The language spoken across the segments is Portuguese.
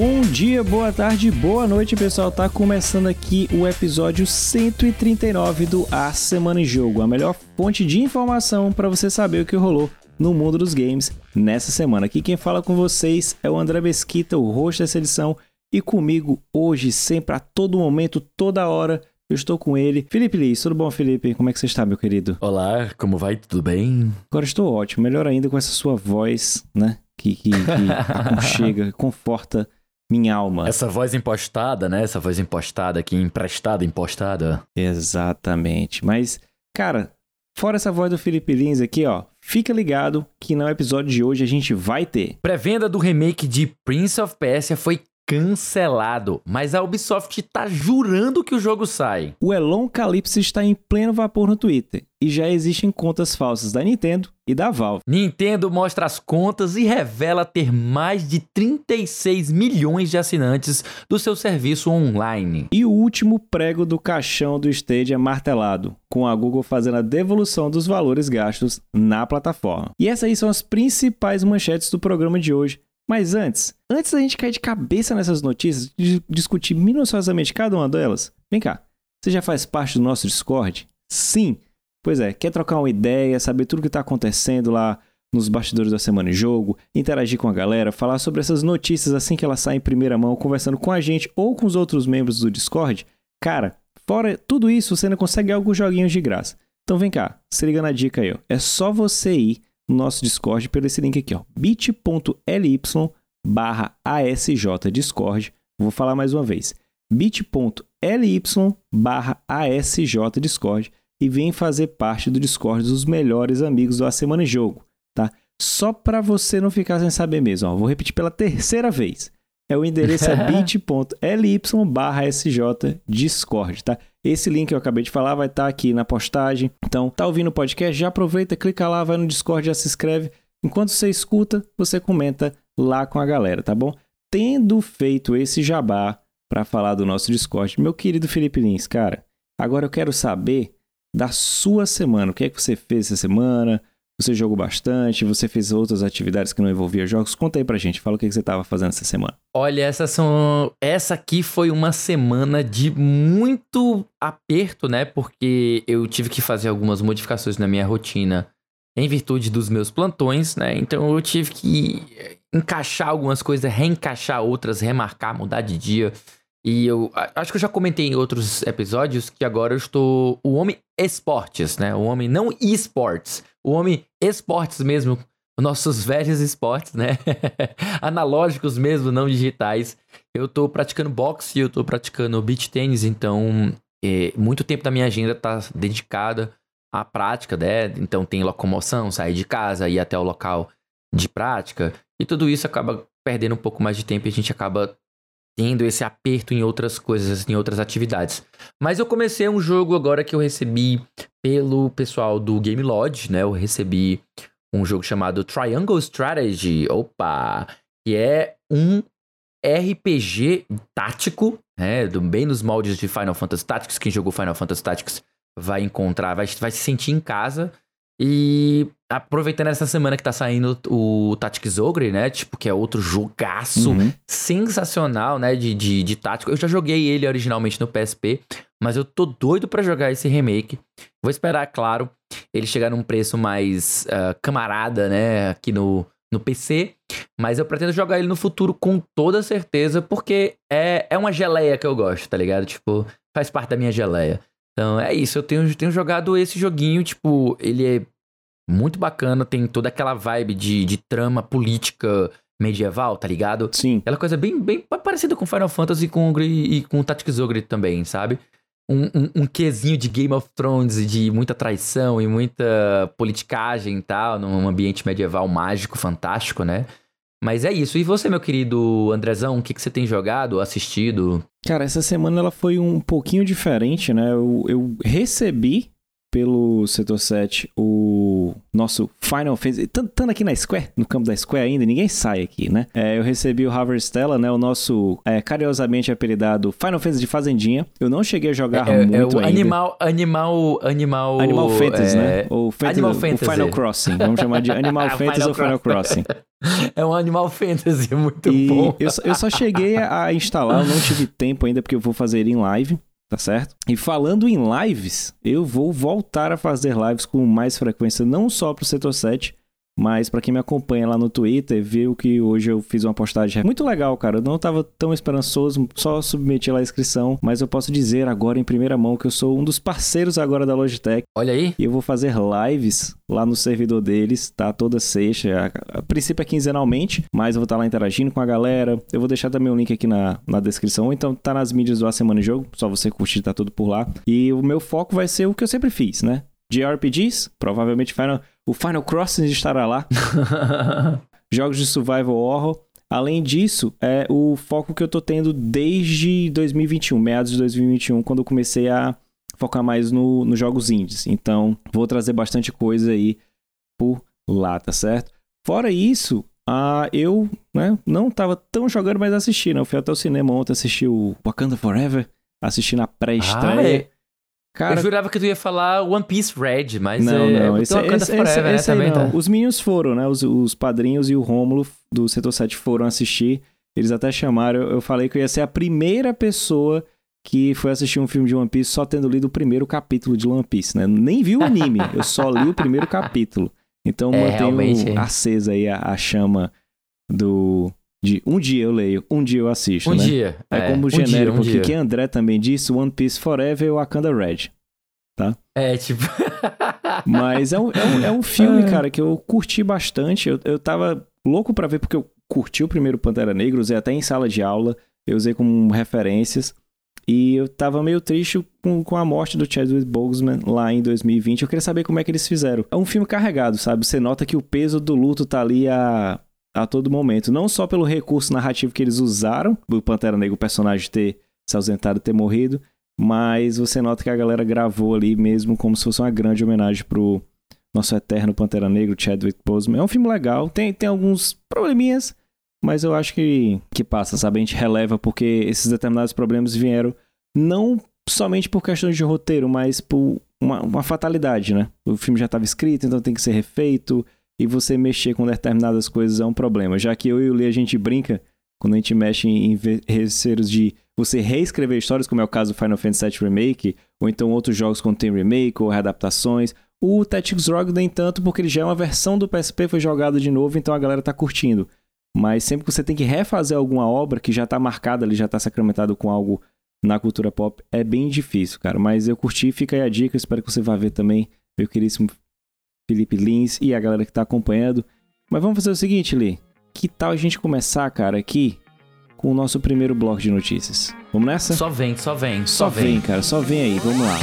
Bom dia, boa tarde, boa noite, pessoal. Tá começando aqui o episódio 139 do A Semana em Jogo, a melhor fonte de informação para você saber o que rolou no mundo dos games nessa semana. Aqui quem fala com vocês é o André Mesquita, o host dessa edição, e comigo hoje, sempre, a todo momento, toda hora, eu estou com ele. Felipe Liz, tudo bom, Felipe? Como é que você está, meu querido? Olá, como vai? Tudo bem? Agora estou ótimo, melhor ainda com essa sua voz, né? Que, que, que aconchega, conforta minha alma. Essa voz impostada, né? Essa voz impostada aqui, emprestada, impostada. Exatamente. Mas, cara, fora essa voz do Felipe Lins aqui, ó, fica ligado que no episódio de hoje a gente vai ter. Pré-venda do remake de Prince of Persia foi cancelado, mas a Ubisoft tá jurando que o jogo sai. O Elon Calypso está em pleno vapor no Twitter e já existem contas falsas da Nintendo e da Valve. Nintendo mostra as contas e revela ter mais de 36 milhões de assinantes do seu serviço online. E o último prego do caixão do Stadia é martelado, com a Google fazendo a devolução dos valores gastos na plataforma. E essas aí são as principais manchetes do programa de hoje. Mas antes, antes da gente cair de cabeça nessas notícias, de discutir minuciosamente cada uma delas, vem cá. Você já faz parte do nosso Discord? Sim. Pois é, quer trocar uma ideia, saber tudo o que está acontecendo lá nos bastidores da semana em jogo, interagir com a galera, falar sobre essas notícias assim que elas saem em primeira mão, conversando com a gente ou com os outros membros do Discord? Cara, fora tudo isso, você ainda consegue alguns joguinhos de graça. Então vem cá, se liga na dica aí, ó. É só você ir no nosso Discord pelo esse link aqui, ó, bit.ly barra ASJ Discord. Vou falar mais uma vez, bit.ly barra ASJ Discord e vem fazer parte do Discord dos melhores amigos do A Semana em Jogo, tá? Só para você não ficar sem saber mesmo, ó, vou repetir pela terceira vez. É o endereço é bit.ly barra SJ Discord, tá? Esse link que eu acabei de falar vai estar tá aqui na postagem. Então, tá ouvindo o podcast? Já aproveita, clica lá, vai no Discord, já se inscreve. Enquanto você escuta, você comenta lá com a galera, tá bom? Tendo feito esse jabá para falar do nosso Discord, meu querido Felipe Lins, cara, agora eu quero saber da sua semana. O que é que você fez essa semana? Você jogou bastante? Você fez outras atividades que não envolviam jogos? Conta aí pra gente, fala o que você estava fazendo essa semana. Olha, são... essa aqui foi uma semana de muito aperto, né? Porque eu tive que fazer algumas modificações na minha rotina em virtude dos meus plantões, né? Então eu tive que encaixar algumas coisas, reencaixar outras, remarcar, mudar de dia. E eu acho que eu já comentei em outros episódios que agora eu estou o homem esportes, né? O homem não esportes, o homem esportes mesmo, nossos velhos esportes, né? Analógicos mesmo, não digitais. Eu estou praticando boxe, eu estou praticando beach tênis, então é, muito tempo da minha agenda está dedicada à prática, né? Então tem locomoção, sair de casa, ir até o local de prática, e tudo isso acaba perdendo um pouco mais de tempo e a gente acaba tendo esse aperto em outras coisas, em outras atividades. Mas eu comecei um jogo agora que eu recebi pelo pessoal do Game Lodge, né? Eu recebi um jogo chamado Triangle Strategy, opa, que é um RPG tático, né? Bem nos moldes de Final Fantasy Tactics. Quem jogou Final Fantasy Tactics vai encontrar, vai, vai se sentir em casa. E aproveitando essa semana que tá saindo o Tactics Ogre, né? Tipo, que é outro jogaço uhum. sensacional, né? De, de, de tático. Eu já joguei ele originalmente no PSP, mas eu tô doido para jogar esse remake. Vou esperar, claro, ele chegar num preço mais uh, camarada, né? Aqui no, no PC. Mas eu pretendo jogar ele no futuro com toda certeza, porque é, é uma geleia que eu gosto, tá ligado? Tipo, faz parte da minha geleia. Então é isso, eu tenho, tenho jogado esse joguinho, tipo, ele é muito bacana, tem toda aquela vibe de, de trama política medieval, tá ligado? Sim. Aquela coisa bem, bem parecida com Final Fantasy com Ogre, e com Tactics Ogre também, sabe? Um, um, um quesinho de Game of Thrones, de muita traição e muita politicagem e tal, num ambiente medieval mágico, fantástico, né? Mas é isso. E você, meu querido Andrezão, o que, que você tem jogado, assistido? Cara, essa semana ela foi um pouquinho diferente, né? Eu, eu recebi pelo setor 7 o nosso Final Fantasy. Estando aqui na Square, no campo da Square ainda, ninguém sai aqui, né? É, eu recebi o Harvestella, né? O nosso é, carinhosamente apelidado Final Fantasy de Fazendinha. Eu não cheguei a jogar é, muito é o ainda. Animal, animal, animal... Animal Fantasy, é, né? O, Fantasy, Animal Fantasy. Final Crossing. Vamos chamar de Animal Fantasy Final ou Final Crossing. É um Animal Fantasy muito E bom. eu, só- eu só cheguei a a instalar, eu não tive tempo ainda porque eu vou fazer ele em live, tá certo? E falando em lives, eu vou voltar a fazer lives com mais frequência, não só pro setor 7, mas pra quem me acompanha lá no Twitter, viu que hoje eu fiz uma postagem muito legal, cara. Eu não tava tão esperançoso, só submeti lá a inscrição, mas eu posso dizer agora em primeira mão que eu sou um dos parceiros agora da Logitech. Olha aí. E eu vou fazer lives lá no servidor deles, tá? Toda sexta. A, a princípio é quinzenalmente, mas eu vou estar lá interagindo com a galera. Eu vou deixar também o link aqui na, na descrição. Então tá nas mídias do A Semana em Jogo, só você curtir, tá tudo por lá. E o meu foco vai ser o que eu sempre fiz, né? De RPGs, provavelmente Final, o Final Crossing estará lá. Jogos de survival horror. Além disso, é o foco que eu tô tendo desde 2021, meados de 2021, quando eu comecei a focar mais no, nos jogos indies. Então, vou trazer bastante coisa aí por lá, tá certo? Fora isso, ah, eu né, não tava tão jogando, mas assisti, né? Eu fui até o cinema ontem, assisti o Wakanda Forever, assisti na Ah, pré-estreia. é? Cara, eu jurava que tu ia falar One Piece Red, mas não, é, não, o esse, Wakanda esse, Forever, esse, né, esse aí também não. tá. Os Minions foram, né? Os, os padrinhos e o Rômulo do Setor 7 foram assistir. Eles até chamaram, eu, eu falei que eu ia ser a primeira pessoa que foi assistir um filme de One Piece só tendo lido o primeiro capítulo de One Piece, né? Nem vi o anime, eu só li o primeiro capítulo. Então É, mantenho acesa aí a, a chama do... De um dia eu leio, um dia eu assisto, Um né? dia. É, como um dia, genérico um aqui, dia. que André também disse, One Piece Forever e Wakanda Red. É, tipo... Mas é um, é um, é um filme, É. cara, que eu curti bastante. Eu, eu tava louco pra ver, porque eu curti o primeiro Pantera Negra, usei até em sala de aula, eu usei como referências. E eu tava meio triste com, com a morte do Chadwick Boseman lá em 2020. Eu queria saber como é que eles fizeram. É um filme carregado, sabe? Você nota que o peso do luto tá ali a, a todo momento. Não só pelo recurso narrativo que eles usaram, do Pantera Negra, o personagem ter se ausentado, ter morrido, mas você nota que a galera gravou ali mesmo como se fosse uma grande homenagem pro nosso eterno Pantera Negra, Chadwick Boseman. É um filme legal, tem, tem alguns probleminhas, mas eu acho que, que passa, sabe? A gente releva porque esses determinados problemas vieram não somente por questões de roteiro, mas por uma, uma fatalidade, né? O filme já estava escrito, então tem que ser refeito, e você mexer com determinadas coisas é um problema. Já que eu e o Lee a gente brinca quando a gente mexe em receiros de você reescrever histórias, como é o caso do Final Fantasy VII Remake, ou então outros jogos quando tem remake ou readaptações. O Tactics Rogue nem tanto, porque ele já é uma versão do PSP, foi jogado de novo, então a galera tá curtindo. Mas sempre que você tem que refazer alguma obra que já tá marcada ali, já tá sacramentado com algo na cultura pop, é bem difícil, cara. Mas eu curti, fica aí a dica, espero que você vá ver também, meu queríssimo Felipe Lins e a galera que tá acompanhando. Mas vamos fazer o seguinte, Lee. Que tal a gente começar, cara, aqui com o nosso primeiro bloco de notícias? Vamos nessa? Só vem, só vem, só, Só vem, cara, só vem aí, vamos lá.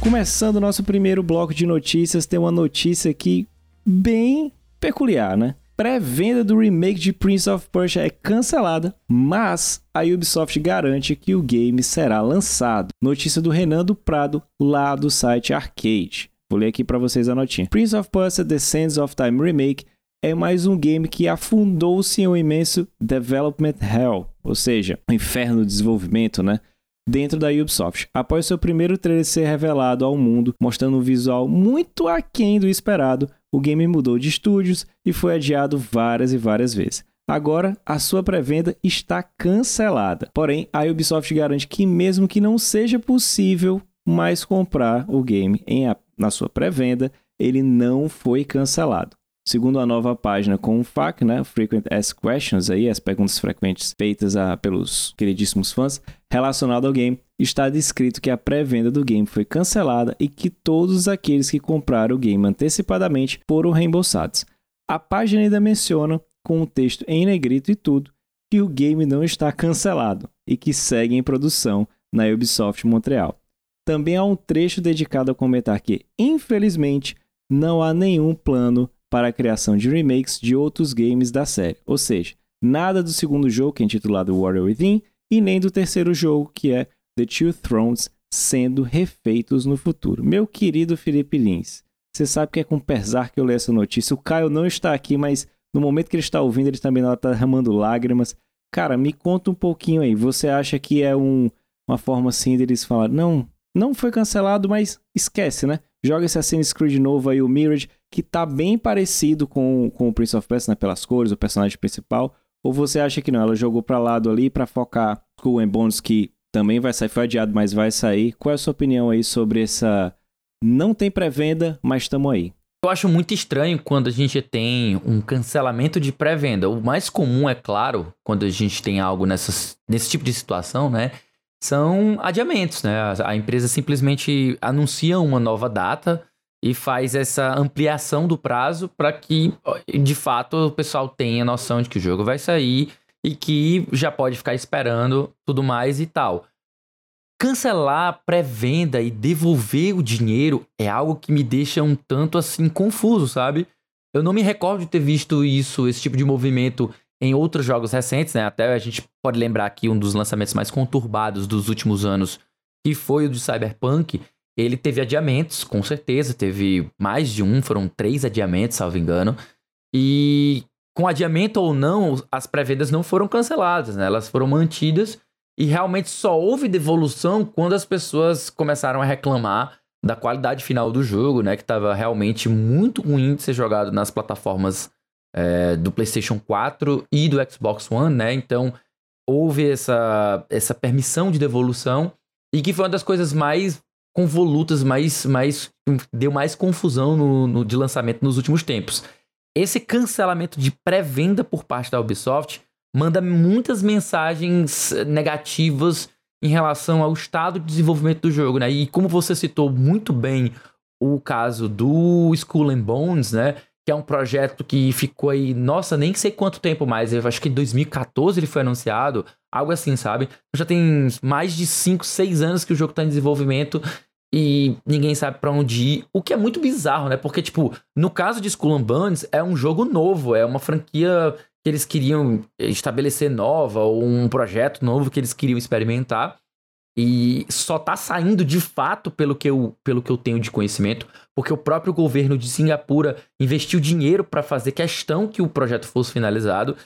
Começando o nosso primeiro bloco de notícias, tem uma notícia aqui bem peculiar, né? Pré-venda do remake de Prince of Persia é cancelada, mas a Ubisoft garante que o game será lançado. Notícia do Renan do Prado, lá do site Arcade. Vou ler aqui para vocês a notinha. Prince of Persia The Sands of Time Remake é mais um game que afundou-se em um imenso development hell, ou seja, um inferno de desenvolvimento, né? Dentro da Ubisoft. Após seu primeiro trailer ser revelado ao mundo, mostrando um visual muito aquém do esperado, o game mudou de estúdios e foi adiado várias e várias vezes. Agora, a sua pré-venda está cancelada. Porém, a Ubisoft garante que, mesmo que não seja possível mais comprar o game em a- na sua pré-venda, ele não foi cancelado. Segundo a nova página com o FAQ, né, Frequent Asked Questions, aí, as perguntas frequentes feitas a- pelos queridíssimos fãs, relacionado ao game, está descrito que a pré-venda do game foi cancelada e que todos aqueles que compraram o game antecipadamente foram reembolsados. A página ainda menciona, com o texto em negrito e tudo, que o game não está cancelado e que segue em produção na Ubisoft Montreal. Também há um trecho dedicado a comentar que, infelizmente, não há nenhum plano para a criação de remakes de outros games da série. Ou seja, nada do segundo jogo, que é intitulado Warrior Within, e nem do terceiro jogo, que é The Two Thrones, sendo refeitos no futuro. Meu querido Felipe Lins, você sabe que é com pesar que eu leio essa notícia. O Caio não está aqui, mas no momento que ele está ouvindo, ele também está derramando lágrimas. Cara, me conta um pouquinho aí. Você acha que é um, uma forma assim deles falar, não, não foi cancelado, mas esquece, né? Joga esse Assassin's Creed novo aí, o Mirage, que tá bem parecido com, com o Prince of Persia, né? Pelas cores, o personagem principal. Ou você acha que não? Ela jogou para lado ali para focar Skull and Bones, que também vai sair, foi adiado, mas vai sair. Qual é a sua opinião aí sobre essa. Não tem pré-venda, mas estamos aí. Eu acho muito estranho quando a gente tem um cancelamento de pré-venda. O mais comum, é claro, quando a gente tem algo nessas, nesse tipo de situação, né? São adiamentos, né? A empresa simplesmente anuncia uma nova data e faz essa ampliação do prazo para que, de fato, o pessoal tenha noção de que o jogo vai sair e que já pode ficar esperando tudo mais e tal. Cancelar pré-venda e devolver o dinheiro é algo que me deixa um tanto assim confuso, sabe? Eu não me recordo de ter visto isso, esse tipo de movimento em outros jogos recentes, né? Até a gente pode lembrar aqui um dos lançamentos mais conturbados dos últimos anos, que foi o de Cyberpunk. Ele teve adiamentos, com certeza, teve mais de um, foram três adiamentos, salvo engano. E com adiamento ou não, as pré-vendas não foram canceladas, né? Elas foram mantidas e realmente só houve devolução quando as pessoas começaram a reclamar da qualidade final do jogo, né? Que estava realmente muito ruim de ser jogado nas plataformas é, do PlayStation 4 e do Xbox One, né? Então houve essa, essa permissão de devolução e que foi uma das coisas mais convolutas, mais, mais deu mais confusão no, no de lançamento nos últimos tempos. Esse cancelamento de pré-venda por parte da Ubisoft manda muitas mensagens negativas em relação ao estado de desenvolvimento do jogo, né? E como você citou muito bem o caso do Skull and Bones, né? Que é um projeto que ficou aí, nossa, nem sei quanto tempo mais, eu acho que em 2014 ele foi anunciado, algo assim, sabe? Já tem mais de 5, 6 anos que o jogo está em desenvolvimento e ninguém sabe para onde ir, o que é muito bizarro, né? Porque, tipo, no caso de Skull and Bones, é um jogo novo, é uma franquia que eles queriam estabelecer nova, ou um projeto novo que eles queriam experimentar. E só tá saindo de fato pelo que eu, pelo que eu tenho de conhecimento, porque o próprio governo de Singapura investiu dinheiro para fazer questão que o projeto fosse finalizado.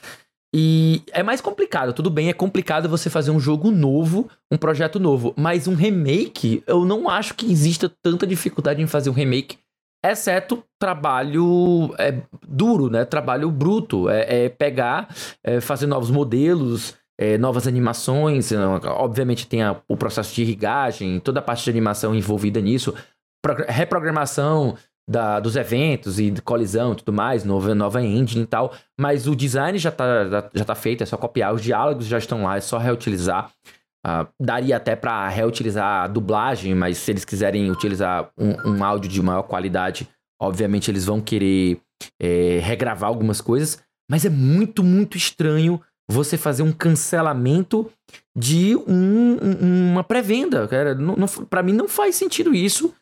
E é mais complicado, tudo bem, é complicado você fazer um jogo novo, um projeto novo, mas um remake, eu não acho que exista tanta dificuldade em fazer um remake exceto trabalho é, duro, né? Trabalho bruto. É, é pegar, é, fazer novos modelos, é, novas animações. Obviamente tem a, o processo de irrigagem, toda a parte de animação envolvida nisso. reprogramação da, dos eventos e de colisão e tudo mais, nova, nova engine e tal. Mas o design já tá, já, tá feito, é só copiar. Os diálogos já estão lá, é só reutilizar. Uh, daria até para reutilizar a dublagem, mas se eles quiserem utilizar um, um áudio de maior qualidade, obviamente eles vão querer é, regravar algumas coisas. Mas é muito, muito estranho você fazer um cancelamento de um, um, uma pré-venda, para mim não faz sentido isso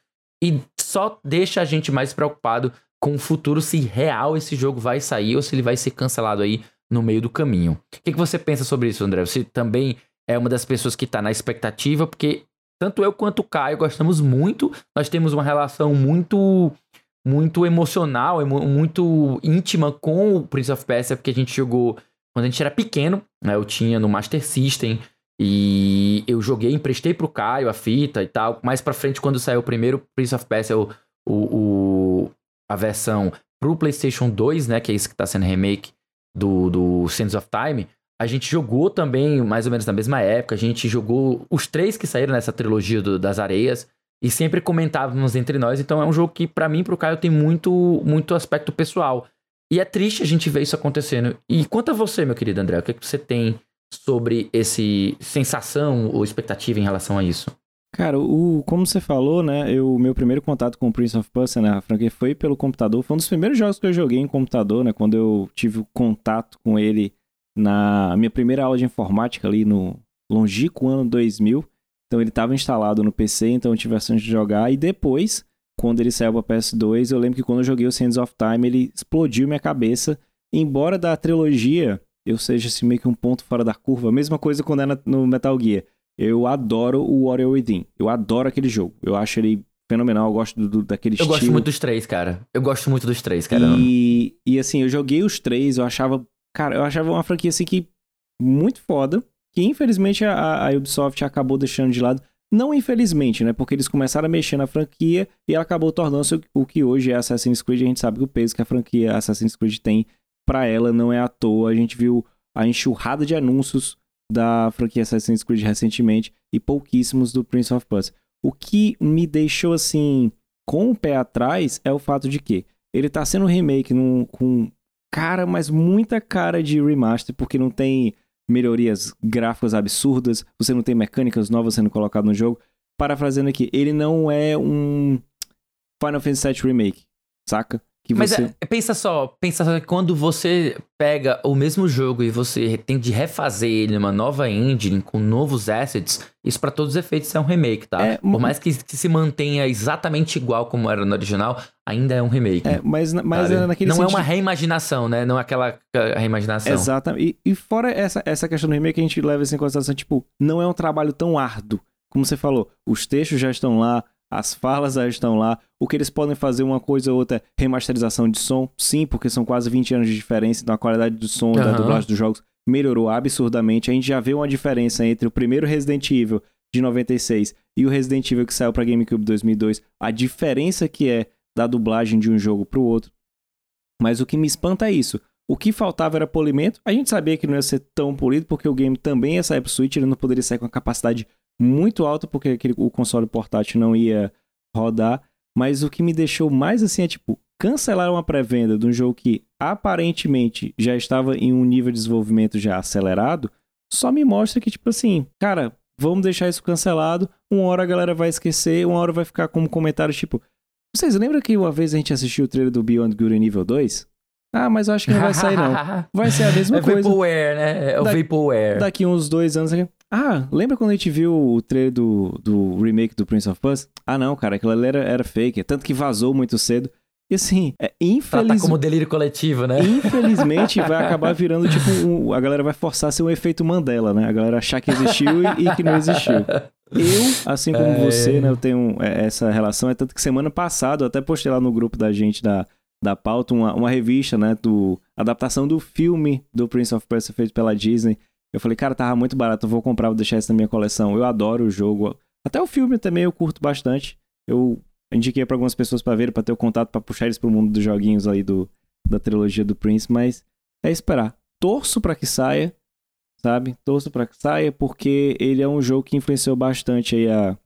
e só deixa a gente mais preocupado com o futuro se real esse jogo vai sair ou se ele vai ser cancelado aí no meio do caminho. O que, que você pensa sobre isso, André? Você também é uma das pessoas que está na expectativa, porque tanto eu quanto o Caio gostamos muito, nós temos uma relação muito muito emocional, muito íntima com o Prince of Persia, porque a gente jogou quando a gente era pequeno, né? Eu tinha no Master System e eu joguei, emprestei pro Caio a fita e tal. Mais pra frente, quando saiu o primeiro Prince of Persia, o, o, o a versão pro PlayStation 2, né? Que é esse que tá sendo remake do, do Sands of Time. A gente jogou também, mais ou menos na mesma época, a gente jogou os três que saíram nessa trilogia do, das areias e sempre comentávamos entre nós. Então é um jogo que, para mim, pro Caio, tem muito, muito aspecto pessoal. E é triste a gente ver isso acontecendo. E quanto a você, meu querido André, o que, é que você tem sobre esse sensação ou expectativa em relação a isso? Cara, o, como você falou, né? O meu primeiro contato com o Prince of Persia, né, franquia, foi pelo computador. Foi um dos primeiros jogos que eu joguei em computador, né? Quando eu tive contato com ele na minha primeira aula de informática ali no longínquo ano 2000. Então ele estava instalado no PC, então eu tive a chance de jogar. E depois, quando ele saiu pra PS2. Eu lembro que quando eu joguei o Sands of Time, ele explodiu minha cabeça. Embora da trilogia eu seja assim, meio que um ponto fora da curva, mesma coisa quando é no Metal Gear. Eu adoro o Warrior Within. Eu adoro aquele jogo. Eu acho ele fenomenal. Eu gosto do, do daquele eu estilo. Eu gosto muito dos três, cara. Eu gosto muito dos três, cara. E, e assim, eu joguei os três, eu achava. Cara, eu achava uma franquia assim que. Muito foda. Que infelizmente a, a Ubisoft acabou deixando de lado. Não infelizmente, né? Porque eles começaram a mexer na franquia e ela acabou tornando-se o que hoje é Assassin's Creed. A gente sabe que o peso que a franquia Assassin's Creed tem para ela não é à toa. A gente viu a enxurrada de anúncios da franquia Assassin's Creed recentemente e pouquíssimos do Prince of Persia. O que me deixou assim com o pé atrás é o fato de que ele tá sendo um remake num, com cara, mas muita cara de remaster, porque não tem melhorias gráficas absurdas, você não tem mecânicas novas sendo colocadas no jogo. Parafraseando aqui, ele não é um Final Fantasy VII Remake, saca? Que Mas você... é, pensa só, pensa só que quando você pega o mesmo jogo e você tem de refazer ele numa nova engine com novos assets, isso para todos os efeitos é um remake, tá? É, Por mais que, que, se mantenha exatamente igual como era no original, ainda é um remake. É, mas, mas é naquele Não sentido... é uma reimaginação, né? Não é aquela reimaginação. Exatamente. E, e fora essa, essa questão do remake, a gente leva isso em consideração, tipo, não é um trabalho tão árduo. Como você falou, os textos já estão lá, as falas já estão lá. O que eles podem fazer uma coisa ou outra é remasterização de som, sim, porque são quase 20 anos de diferença, então a qualidade do som, uhum. da dublagem dos jogos melhorou absurdamente. A gente já vê uma diferença entre o primeiro Resident Evil de 96 e o Resident Evil que saiu para GameCube 2002, a diferença que é da dublagem de um jogo para o outro. Mas o que me espanta é isso. O que faltava era polimento. A gente sabia que não ia ser tão polido, porque o game também ia sair pro Switch, ele não poderia sair com a capacidade muito alta, porque aquele, o console portátil não ia rodar. Mas o que me deixou mais assim é tipo, cancelar uma pré-venda de um jogo que aparentemente já estava em um nível de desenvolvimento já acelerado, só me mostra que, tipo assim, cara, vamos deixar isso cancelado, uma hora a galera vai esquecer, uma hora vai ficar como comentário tipo. Vocês lembram que uma vez a gente assistiu o trailer do Beyond Good nível 2? Ah, mas eu acho que não vai sair, não. Vai ser a mesma é coisa. É Vaporware, né? É o da Vaporware. Daqui uns dois anos. Ah, lembra quando a gente viu o trailer do, do remake do Prince of Persia? Ah, não, cara, aquilo ali era, era fake. Tanto que vazou muito cedo. E assim, é infelizmente. Tá como delírio coletivo, né? Infelizmente vai acabar virando tipo. Um, a galera vai forçar a ser um efeito Mandela, né? A galera achar que existiu e, e que não existiu. Eu, assim como é... você, né? Eu tenho é, essa relação. É tanto que semana passada eu até postei lá no grupo da gente da, da pauta uma, uma revista, né? Do adaptação do filme do Prince of Persia feito pela Disney. Eu falei, cara, tava muito barato, eu vou comprar, vou deixar isso na minha coleção. Eu adoro o jogo. Até o filme também eu curto bastante. Eu indiquei para algumas pessoas para ver, para ter o contato, para puxar eles pro mundo dos joguinhos aí do, da trilogia do Prince, mas é esperar. Torço para que saia, sabe? Torço para que saia porque ele é um jogo que influenciou bastante aí a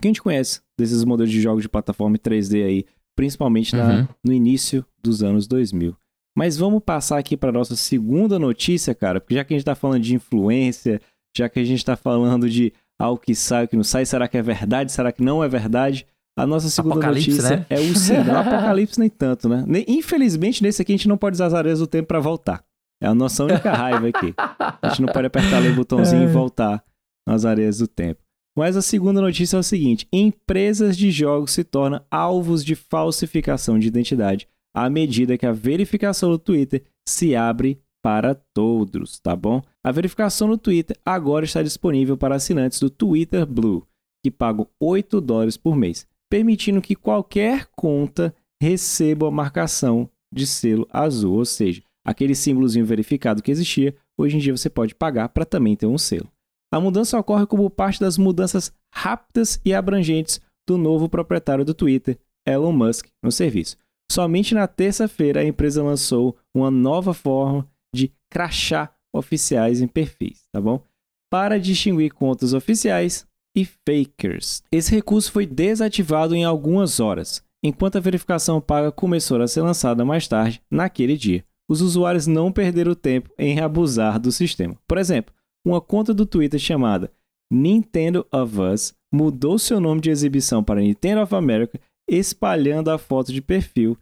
que a gente conhece desses modelos de jogos de plataforma 3D aí, principalmente na, uhum. no início dos anos 2000. Mas vamos passar aqui para nossa segunda notícia, cara, porque já que a gente está falando de influência, já que a gente está falando de algo que sai, o que não sai, será que é verdade, será que não é verdade? A nossa segunda notícia né? é o seguinte, apocalipse nem tanto, né? Infelizmente, nesse aqui a gente não pode usar as areias do tempo para voltar. É a nossa única raiva aqui. A gente não pode apertar ali o botãozinho é. e voltar nas areias do tempo. Mas a segunda notícia é o seguinte: empresas de jogos se tornam alvos de falsificação de identidade à medida que a verificação no Twitter se abre para todos, tá bom? A verificação no Twitter agora está disponível para assinantes do Twitter Blue, que pagam 8 dólares por mês, permitindo que qualquer conta receba a marcação de selo azul, ou seja, aquele símbolozinho verificado que existia, hoje em dia você pode pagar para também ter um selo. A mudança ocorre como parte das mudanças rápidas e abrangentes do novo proprietário do Twitter, Elon Musk, no serviço. Somente na terça-feira a empresa lançou uma nova forma de crachá oficiais em perfis, tá bom? Para distinguir contas oficiais e fakers. Esse recurso foi desativado em algumas horas, enquanto a verificação paga começou a ser lançada mais tarde naquele dia. Os usuários não perderam tempo em abusar do sistema. Por exemplo, uma conta do Twitter chamada Nintendo of Us mudou seu nome de exibição para Nintendo of America espalhando a foto de perfil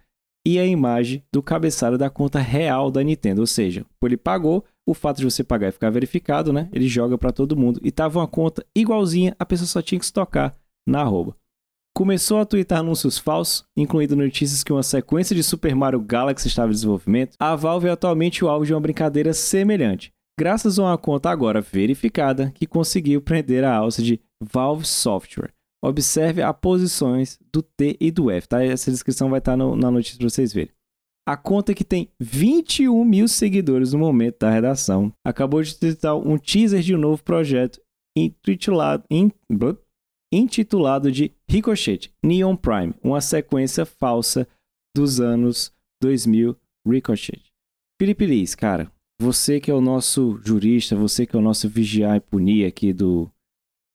e a imagem do cabeçalho da conta real da Nintendo. Ou seja, ele pagou, o fato de você pagar e ficar verificado, né? Ele joga para todo mundo. E tava uma conta igualzinha, a pessoa só tinha que se tocar na arroba. começou a twittar anúncios falsos, incluindo notícias que uma sequência de Super Mario Galaxy estava em desenvolvimento, a Valve é atualmente o alvo de uma brincadeira semelhante, graças a uma conta agora verificada que conseguiu prender a alça de Valve Software. Observe as posições do T e do F, tá? Essa descrição vai estar no, na notícia para vocês verem. A conta que tem 21 mil seguidores no momento da redação acabou de tweetar um teaser de um novo projeto intitulado, intitulado de Ricochet Neon Prime, uma sequência falsa dos anos 2000 Ricochet. Felipe Liz, cara, você que é o nosso jurista, você que é o nosso vigiar e punir aqui do,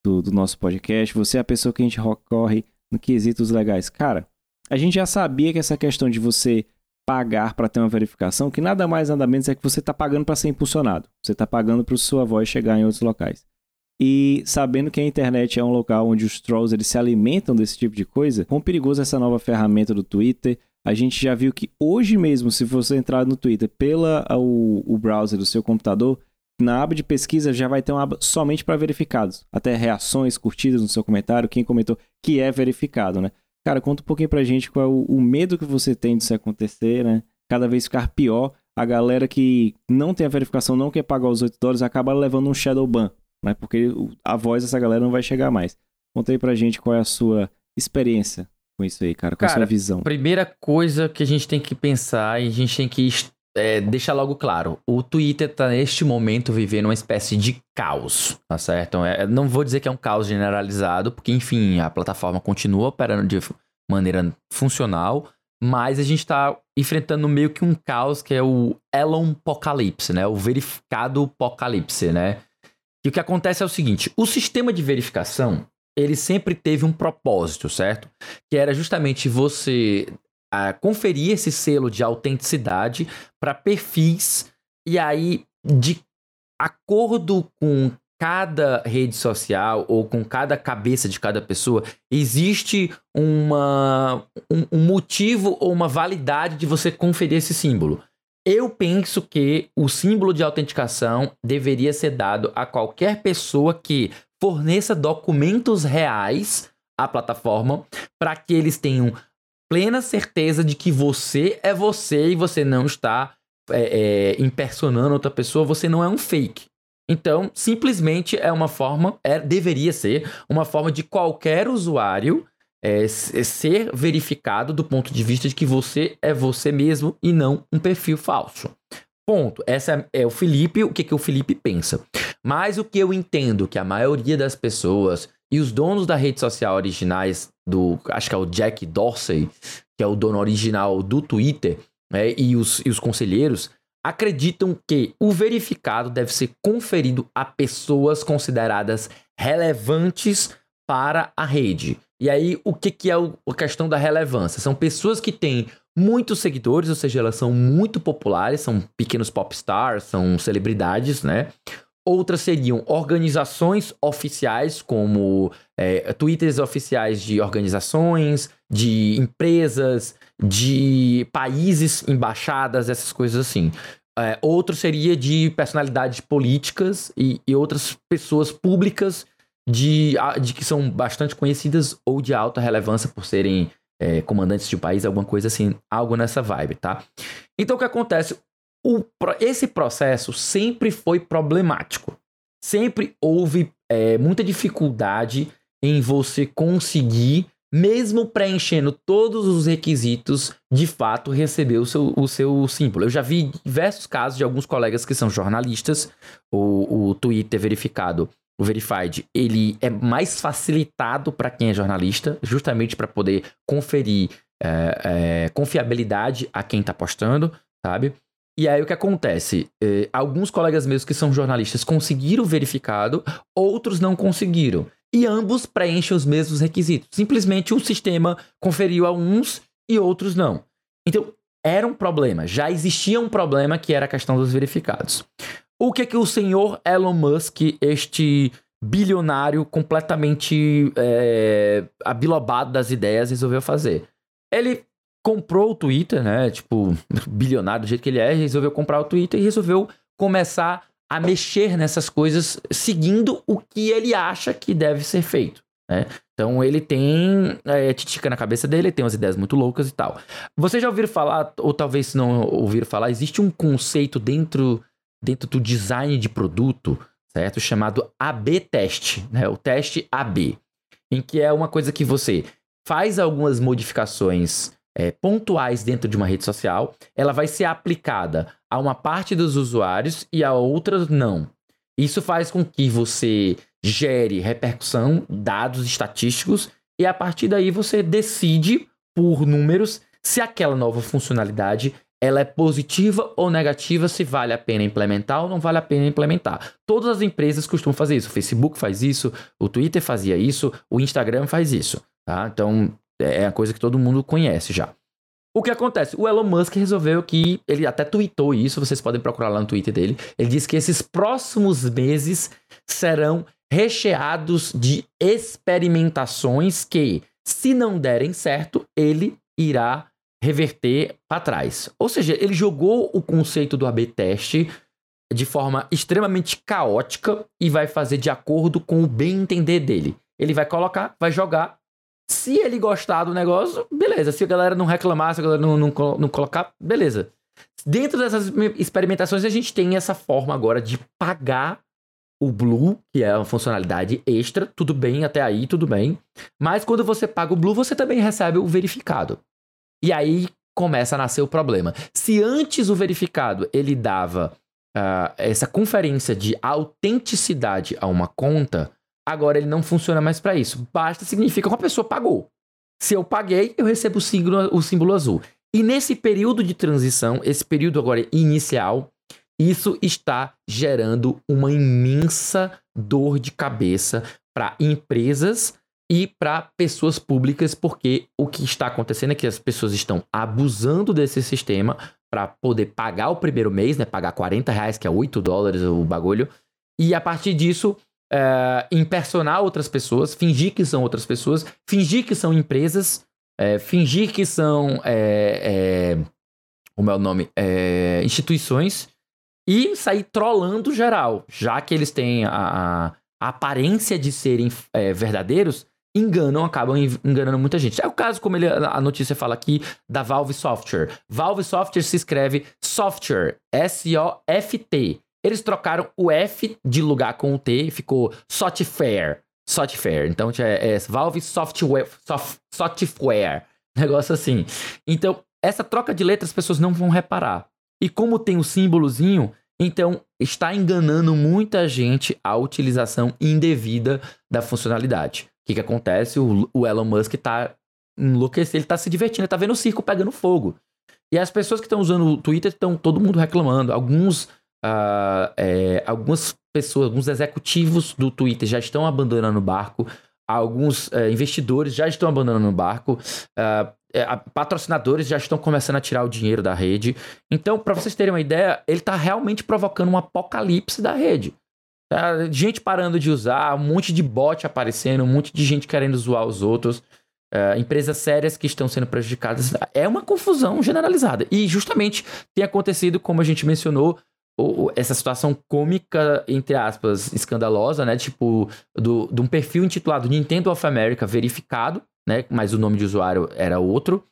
do, do nosso podcast, você é a pessoa que a gente recorre no quesitos legais. Cara, a gente já sabia que essa questão de você pagar para ter uma verificação, que nada mais nada menos é que você está pagando para ser impulsionado. Você está pagando para sua voz chegar em outros locais. E sabendo que a internet é um local onde os trolls eles se alimentam desse tipo de coisa, quão perigoso é essa nova ferramenta do Twitter. A gente já viu que hoje mesmo, se você entrar no Twitter pela o, o browser do seu computador, na aba de pesquisa já vai ter uma aba somente para verificados. Até reações, curtidas no seu comentário, quem comentou que é verificado, né? Cara, conta um pouquinho pra gente qual é o, o medo que você tem disso acontecer, né? Cada vez ficar pior. A galera que não tem a verificação, não quer pagar os 8 dólares, acaba levando um shadow ban, né? Porque a voz dessa galera não vai chegar mais. Conta aí pra gente qual é a sua experiência com isso aí, cara, com cara, a sua visão. Primeira coisa que a gente tem que pensar e a gente tem que é, deixar logo claro, o Twitter está neste momento vivendo uma espécie de caos, tá certo? É, não vou dizer que é um caos generalizado, porque enfim, a plataforma continua operando de maneira funcional, mas a gente está enfrentando meio que um caos que é o Elon Apocalipse, né? O verificado apocalipse, né? E o que acontece é o seguinte, o sistema de verificação, ele sempre teve um propósito, certo? Que era justamente você conferir esse selo de autenticidade para perfis e aí de acordo com cada rede social ou com cada cabeça de cada pessoa, existe uma, um, um, motivo ou uma validade de você conferir esse símbolo. Eu penso que o símbolo de autenticação deveria ser dado a qualquer pessoa que forneça documentos reais à plataforma para que eles tenham plena certeza de que você é você e você não está é, é, impersonando outra pessoa, você não é um fake. Então, simplesmente é uma forma, é, deveria ser uma forma de qualquer usuário é, ser verificado do ponto de vista de que você é você mesmo e não um perfil falso. Ponto. Essa é, é o Felipe, o que, que o Felipe pensa. Mas o que eu entendo que a maioria das pessoas e os donos da rede social originais do, acho que é o Jack Dorsey, que é o dono original do Twitter, né, e, os, e os conselheiros, acreditam que o verificado deve ser conferido a pessoas consideradas relevantes para a rede. E aí, o que, que é o, a questão da relevância? São pessoas que têm muitos seguidores, ou seja, elas são muito populares, são pequenos pop stars, são celebridades, né? Outras seriam organizações oficiais, como é, twitters oficiais de organizações, de empresas, de países, embaixadas, essas coisas assim. É, outro seria de personalidades políticas e, e outras pessoas públicas de, de, que são bastante conhecidas ou de alta relevância por serem é, comandantes de país, alguma coisa assim, algo nessa vibe, tá? Então o que acontece? O, esse processo sempre foi problemático. Sempre houve é, muita dificuldade em você conseguir, mesmo preenchendo todos os requisitos, de fato receber o seu, o seu símbolo. Eu já vi diversos casos de alguns colegas que são jornalistas, o, o Twitter verificado o Verified, ele é mais facilitado para quem é jornalista, justamente para poder conferir é, é, confiabilidade a quem está postando, sabe? E aí o que acontece? É, alguns colegas meus que são jornalistas conseguiram o verificado, outros não conseguiram. E ambos preenchem os mesmos requisitos. Simplesmente o sistema conferiu a uns e outros não. Então, era um problema. Já existia um problema que era a questão dos verificados. O que que o senhor Elon Musk, este bilionário completamente é, abilobado das ideias, resolveu fazer? Ele comprou o Twitter, né? Tipo, bilionário do jeito que ele é, resolveu comprar o Twitter e resolveu começar a mexer nessas coisas seguindo o que ele acha que deve ser feito. Né? Então ele tem é, titica na cabeça dele, tem umas ideias muito loucas e tal. Vocês já ouviram falar, ou talvez não ouviram falar, existe um conceito dentro, dentro do design de produto, certo? Chamado AB teste, né? O teste AB, em que é uma coisa que você faz algumas modificações é, pontuais dentro de uma rede social, ela vai ser aplicada a uma parte dos usuários e a outras não. Isso faz com que você gere repercussão, dados estatísticos, e a partir daí você decide por números se aquela nova funcionalidade ela é positiva ou negativa, se vale a pena implementar ou não vale a pena implementar. Todas as empresas costumam fazer isso. O Facebook faz isso, o Twitter fazia isso, o Instagram faz isso. Tá? Então é a coisa que todo mundo conhece já. O que acontece? O Elon Musk resolveu que. Ele até tweetou isso, vocês podem procurar lá no Twitter dele. Ele disse que esses próximos meses serão recheados de experimentações que, se não derem certo, ele irá reverter para trás. Ou seja, ele jogou o conceito do AB teste de forma extremamente caótica e vai fazer de acordo com o bem entender dele. Ele vai colocar, vai jogar. Se ele gostar do negócio, beleza. Se a galera não reclamar, se a galera não, não, não colocar, beleza. Dentro dessas experimentações, a gente tem essa forma agora de pagar o Blue, que é uma funcionalidade extra, tudo bem, até aí tudo bem. Mas quando você paga o Blue, você também recebe o verificado. E aí começa a nascer o problema. Se antes o verificado ele dava uh, essa conferência de autenticidade a uma conta, agora ele não funciona mais para isso. Basta significa que uma pessoa pagou. Se eu paguei, eu recebo o símbolo, o símbolo azul. E nesse período de transição, esse período agora inicial, isso está gerando uma imensa dor de cabeça para empresas e para pessoas públicas, porque o que está acontecendo é que as pessoas estão abusando desse sistema para poder pagar o primeiro mês, né? Pagar 40 reais, que é 8 dólares o bagulho, e a partir disso é, impersonar outras pessoas, fingir que são outras pessoas, fingir que são empresas, é, fingir que são. É, como é o nome? instituições e sair trollando geral, já que eles têm a, a aparência de serem verdadeiros, enganam, acabam enganando muita gente. É o caso, como ele, a notícia fala aqui, da Valve Software. Valve Software se escreve Software, S-O-F-T. Eles trocaram o F de lugar com o T e ficou Software. Software. Então é, é Valve Software, soft, Software. Negócio assim. Então, essa troca de letras as pessoas não vão reparar. E como tem o símbolozinho, então está enganando muita gente a utilização indevida da funcionalidade. O que, que acontece? O, o Elon Musk está enlouquecido, ele está se divertindo, está vendo o circo pegando fogo. E as pessoas que estão usando o Twitter estão todo mundo reclamando. Alguns, uh, é, algumas pessoas, alguns executivos do Twitter já estão abandonando o barco. Alguns uh, investidores já estão abandonando o barco. Uh, é, patrocinadores já estão começando a tirar o dinheiro da rede. Então, para vocês terem uma ideia, ele está realmente provocando um apocalipse da rede. Tá? Gente parando de usar, um monte de bot aparecendo, um monte de gente querendo zoar os outros. Uh, empresas sérias que estão sendo prejudicadas. É uma confusão generalizada. E justamente tem acontecido, como a gente mencionou, essa situação cômica, entre aspas, escandalosa, né? Tipo, do, de um perfil intitulado Nintendo of America verificado, né? Mas o nome de usuário era outro.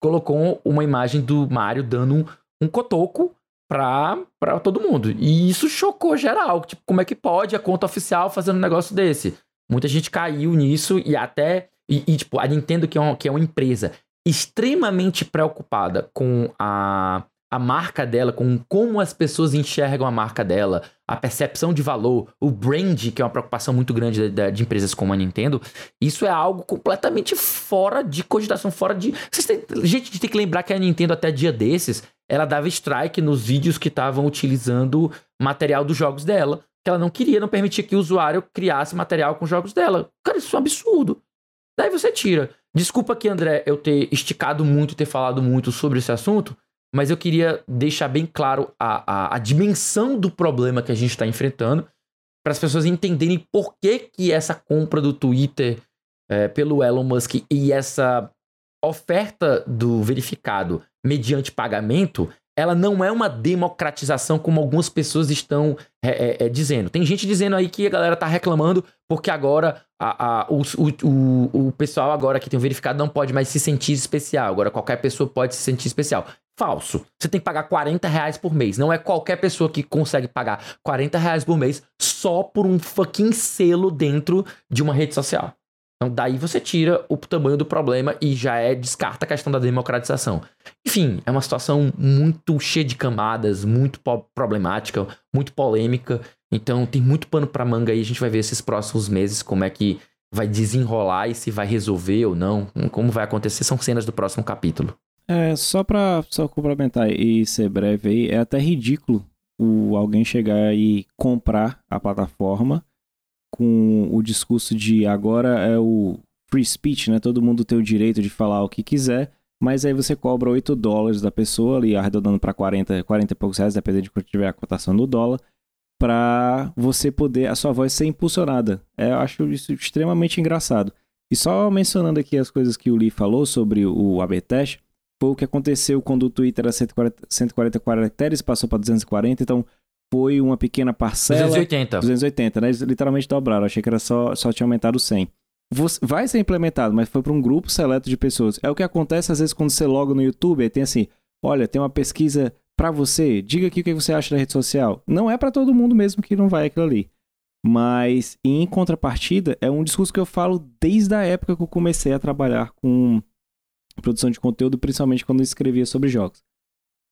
Colocou uma imagem do Mario dando um, um cotoco pra, pra todo mundo. E isso chocou geral. Tipo, como é que pode a conta oficial fazendo um negócio desse? Muita gente caiu nisso e até. E, e tipo, a Nintendo, que é, uma, que é uma empresa extremamente preocupada com a a marca dela, com como as pessoas enxergam a marca dela, a percepção de valor, o brand, que é uma preocupação muito grande de, de empresas como a Nintendo, isso é algo completamente fora de cogitação, fora de. Têm... Gente, a gente tem que lembrar que a Nintendo, até dia desses, ela dava strike nos vídeos que estavam utilizando material dos jogos dela. Que ela não queria, não permitia que o usuário criasse material com jogos dela. Cara, isso é um absurdo. Daí você tira. Desculpa aqui, André, eu ter esticado muito, ter falado muito sobre esse assunto, mas eu queria deixar bem claro a, a, a dimensão do problema que a gente está enfrentando para as pessoas entenderem por que, que essa compra do Twitter é, pelo Elon Musk e essa oferta do verificado mediante pagamento ela não é uma democratização como algumas pessoas estão é, é, é, dizendo. Tem gente dizendo aí que a galera tá reclamando porque agora a, a, o, o, o pessoal agora que tem verificado não pode mais se sentir especial. Agora qualquer pessoa pode se sentir especial. Falso. Você tem que pagar 40 reais por mês. Não é qualquer pessoa que consegue pagar 40 reais por mês só por um fucking selo dentro de uma rede social. Então, daí você tira o tamanho do problema e já é descarta a questão da democratização. Enfim, é uma situação muito cheia de camadas, muito problemática, muito polêmica. Então, tem muito pano para manga aí. A gente vai ver esses próximos meses como é que vai desenrolar e se vai resolver ou não, como vai acontecer. São cenas do próximo capítulo. É, só pra só complementar e ser breve aí, é até ridículo o alguém chegar e comprar a plataforma com o discurso de agora é o free speech, né? Todo mundo tem o direito de falar o que quiser, mas aí você cobra 8 dólares da pessoa ali, arredondando para 40, 40 e poucos reais, dependendo de quanto tiver a cotação do dólar, para você poder, a sua voz ser impulsionada. É, eu acho isso extremamente engraçado. E só mencionando aqui as coisas que o Lee falou sobre o AB test, foi o que aconteceu quando o Twitter era 140, 140 caracteres, passou para 240, então foi uma pequena parcela. 280. 280, né? Eles literalmente dobraram. Achei que era só, só tinha aumentado 100. Vai ser implementado, mas foi para um grupo seleto de pessoas. É o que acontece às vezes quando você loga no YouTube, aí tem assim: olha, tem uma pesquisa para você, diga aqui o que você acha da rede social. Não é para todo mundo mesmo que não vai aquilo ali. Mas, em contrapartida, é um discurso que eu falo desde a época que eu comecei a trabalhar com produção de conteúdo, principalmente quando eu escrevia sobre jogos.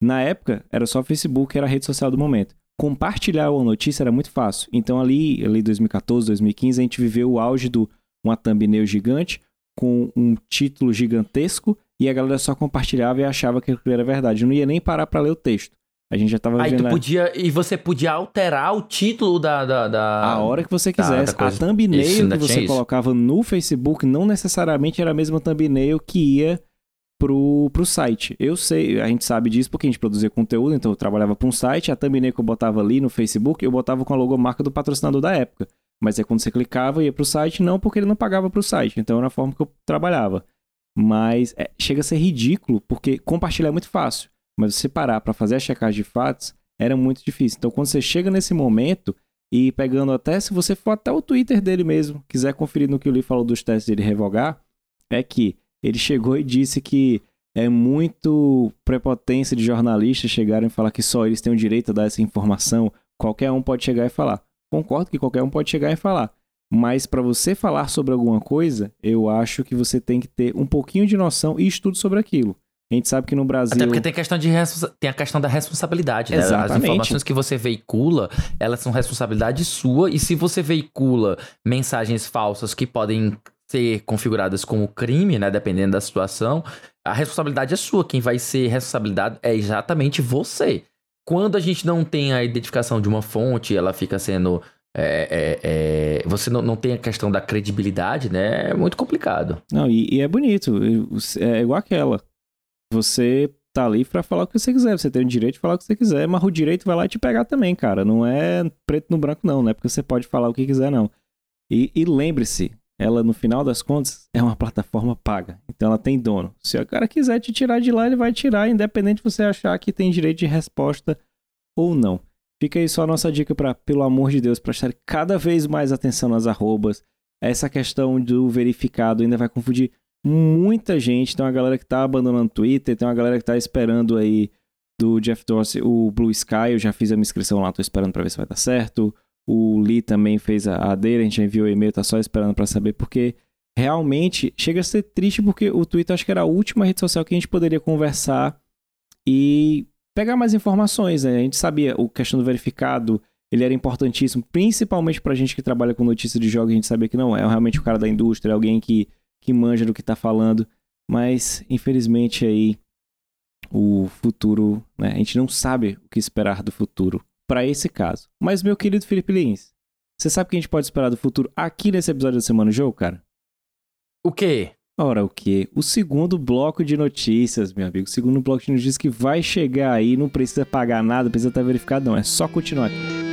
Na época, era só Facebook, era a rede social do momento compartilhar uma notícia era muito fácil. Então ali, ali 2014, 2015, a gente viveu o auge do uma thumbnail gigante com um título gigantesco e a galera só compartilhava e achava que aquilo era verdade. Não ia nem parar para ler o texto. A gente já tava Aí vendo. Tu podia, e você podia alterar o título da. da, da a hora que você quisesse. Da, da a thumbnail que você colocava no Facebook não necessariamente era a mesma thumbnail que ia pro, pro site. Eu sei, a gente sabe disso porque a gente produzia conteúdo, então eu trabalhava para um site, a thumbnail que eu botava ali no Facebook, eu botava com a logomarca do patrocinador da época. Mas aí quando você clicava, ia pro site, não porque ele não pagava pro site. Então era a forma que eu trabalhava. Mas é, chega a ser ridículo, porque compartilhar é muito fácil. Mas você parar para fazer a checagem de fatos era muito difícil. Então quando você chega nesse momento, e pegando até, se você for até o Twitter dele mesmo, quiser conferir no que o Lee falou dos testes dele revogar, é que ele chegou e disse que é muito prepotência de jornalistas chegarem e falar que só eles têm o direito a dar essa informação. Qualquer um pode chegar e falar. Concordo que qualquer um pode chegar e falar. Mas para você falar sobre alguma coisa, eu acho que você tem que ter um pouquinho de noção e estudo sobre aquilo. A gente sabe que no Brasil. Até porque tem a questão, de tem a questão da responsabilidade. Né? As informações que você veicula, elas são responsabilidade sua. E se você veicula mensagens falsas que podem ser configuradas como crime, né, dependendo da situação, a responsabilidade é sua. Quem vai ser responsabilidade é exatamente você. Quando a gente não tem a identificação de uma fonte, ela fica sendo. É, é, é, você não, não tem a questão da credibilidade, né? É muito complicado. Não, e, e é bonito. É igual aquela. Você tá ali para falar o que você quiser. Você tem o direito de falar o que você quiser, mas o direito vai lá te pegar também, cara. Não é preto no branco, não, né? Porque você pode falar o que quiser, não. E, e lembre-se, ela no final das contas é uma plataforma paga. Então ela tem dono. Se o cara quiser te tirar de lá, ele vai tirar, independente de você achar que tem direito de resposta ou não. Fica aí só a nossa dica para, pelo amor de Deus, prestar cada vez mais atenção nas arrobas. Essa questão do verificado ainda vai confundir muita gente. Tem uma galera que tá abandonando o Twitter, tem uma galera que tá esperando aí do Jeff Dorsey o Blue Sky. Eu já fiz a minha inscrição lá, tô esperando para ver se vai dar certo. O Lee também fez a, a dele, a gente enviou e-mail, tá só esperando para saber, porque realmente chega a ser triste porque o Twitter acho que era a última rede social que a gente poderia conversar e pegar mais informações, né? A gente sabia o questão do verificado, ele era importantíssimo, principalmente pra gente que trabalha com notícia de jogos, a gente sabia que não é realmente o cara da indústria, é alguém que, que manja do que tá falando, mas infelizmente aí o futuro, né? A gente não sabe o que esperar do futuro para esse caso. Mas, meu querido Felipe Lins, você sabe o que a gente pode esperar do futuro aqui nesse episódio da Semana do Jogo, cara? O quê? Ora, o quê? O segundo bloco de notícias, meu amigo. O segundo bloco de notícias que vai chegar aí, não precisa pagar nada, precisa estar verificado, não. É só continuar aqui.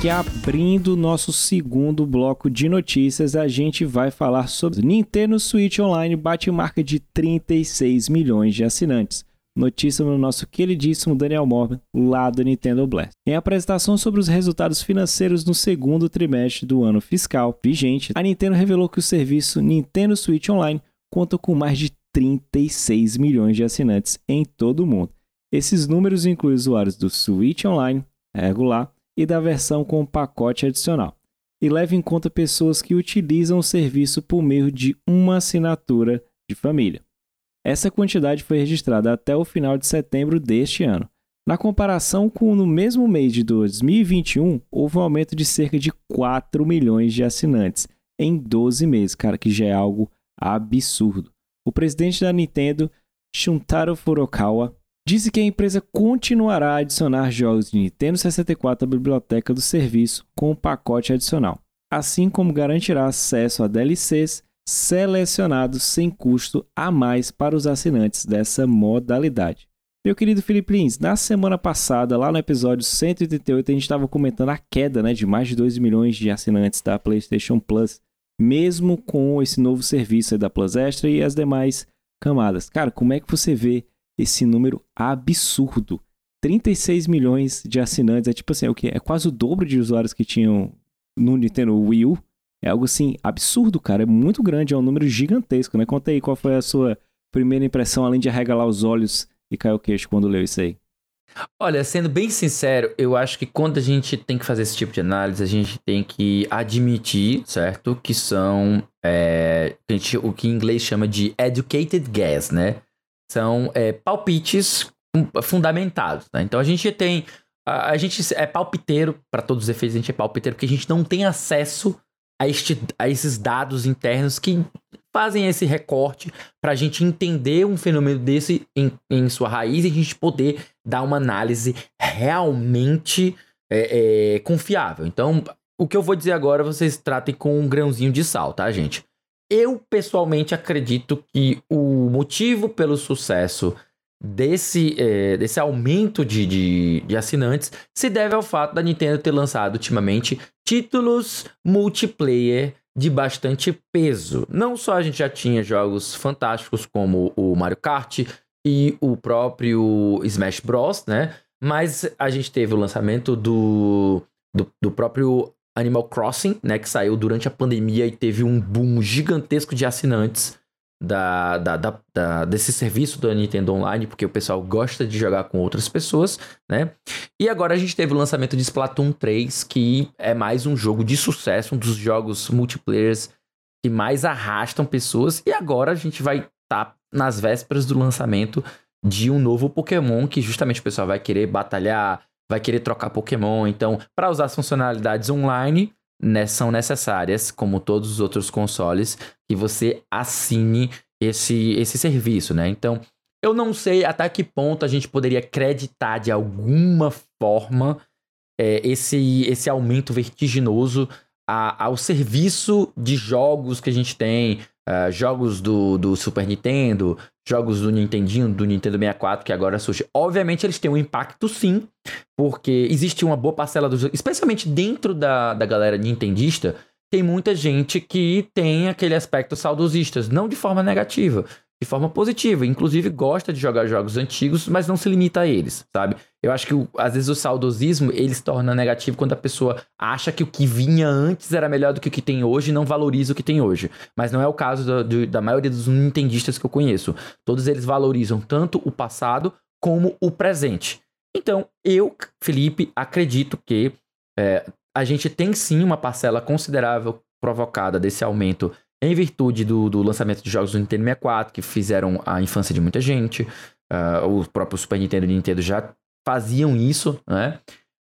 Que abrindo nosso segundo bloco de notícias, a gente vai falar sobre Nintendo Switch Online bate marca de 36 milhões de assinantes. Notícia no nosso queridíssimo Daniel Morgan, lá do Nintendo Blast. Em apresentação sobre os resultados financeiros no segundo trimestre do ano fiscal vigente, a Nintendo revelou que o serviço Nintendo Switch Online conta com mais de 36 milhões de assinantes em todo o mundo. Esses números incluem usuários do Switch Online regular e da versão com pacote adicional, e leva em conta pessoas que utilizam o serviço por meio de uma assinatura de família. Essa quantidade foi registrada até o final de setembro deste ano. Na comparação com no mesmo mês de 2021, houve um aumento de cerca de 4 milhões de assinantes em 12 meses, cara, que já é algo absurdo. O presidente da Nintendo, Shuntaro Furukawa, disse que a empresa continuará a adicionar jogos de Nintendo 64 à biblioteca do serviço com um pacote adicional, assim como garantirá acesso a DLCs selecionados sem custo a mais para os assinantes dessa modalidade. Meu querido Felipe Lins, na semana passada, lá no episódio 188, a gente estava comentando a queda né, de mais de 2 milhões de assinantes da PlayStation Plus, mesmo com esse novo serviço da Plus Extra e as demais camadas. Cara, como é que você vê esse número absurdo? 36 milhões de assinantes, é tipo assim, é o quê? É quase o dobro de usuários que tinham no Nintendo Wii U. É algo assim absurdo, cara. É muito grande, é um número gigantesco, né? Conta aí qual foi a sua primeira impressão, além de arregalar os olhos e cair o queixo quando leu isso aí. Olha, sendo bem sincero, eu acho que quando a gente tem que fazer esse tipo de análise, a gente tem que admitir, certo? Que são é, o que em inglês chama de educated guess, né? São é, palpites fundamentados, né? Então a gente tem. A, a gente é palpiteiro, para todos os efeitos, a gente é palpiteiro, porque a gente não tem acesso a, este, a esses dados internos que fazem esse recorte para a gente entender um fenômeno desse em, em, sua raiz e a gente poder dar uma análise realmente é, é, confiável. Então, o que eu vou dizer agora vocês tratem com um grãozinho de sal, tá, gente? Eu pessoalmente acredito que o motivo pelo sucesso desse, é, desse aumento de, de, de, assinantes se deve ao fato da Nintendo ter lançado ultimamente títulos multiplayer de bastante peso. Não só a gente já tinha jogos fantásticos como o Mario Kart e o próprio Smash Bros, né? Mas a gente teve o lançamento do, do, do próprio Animal Crossing, né? Que saiu durante a pandemia e teve um boom gigantesco de assinantes da, da, da, da, desse serviço da Nintendo Online, porque o pessoal gosta de jogar com outras pessoas, né? E agora a gente teve o lançamento de Splatoon 3, que é mais um jogo de sucesso, um dos jogos multiplayers que mais arrastam pessoas. E agora a gente vai estar tá nas vésperas do lançamento de um novo Pokémon, que justamente o pessoal vai querer batalhar, vai querer trocar Pokémon. Então, para usar as funcionalidades online, né, são necessárias, como todos os outros consoles, que você assine esse, esse serviço, né? Então, eu não sei até que ponto a gente poderia acreditar de alguma forma é, esse, esse aumento vertiginoso a, ao serviço de jogos que a gente tem, uh, jogos do, do Super Nintendo, jogos do Nintendinho, do Nintendo 64 que agora surge. Obviamente eles têm um impacto sim, porque existe uma boa parcela dos especialmente dentro da, da galera nintendista, tem muita gente que tem aquele aspecto saudosistas, não de forma negativa, de forma positiva. Inclusive gosta de jogar jogos antigos, mas não se limita a eles, sabe? Eu acho que às vezes o saudosismo ele se torna negativo quando a pessoa acha que o que vinha antes era melhor do que o que tem hoje e não valoriza o que tem hoje. Mas não é o caso do, da maioria dos nintendistas que eu conheço. Todos eles valorizam tanto o passado como o presente. Então, eu, Felipe, acredito que é, a gente tem sim uma parcela considerável provocada desse aumento em virtude do, do lançamento de jogos do Nintendo 64, que fizeram a infância de muita gente. Uh, o próprio Super Nintendo e Nintendo já faziam isso, né?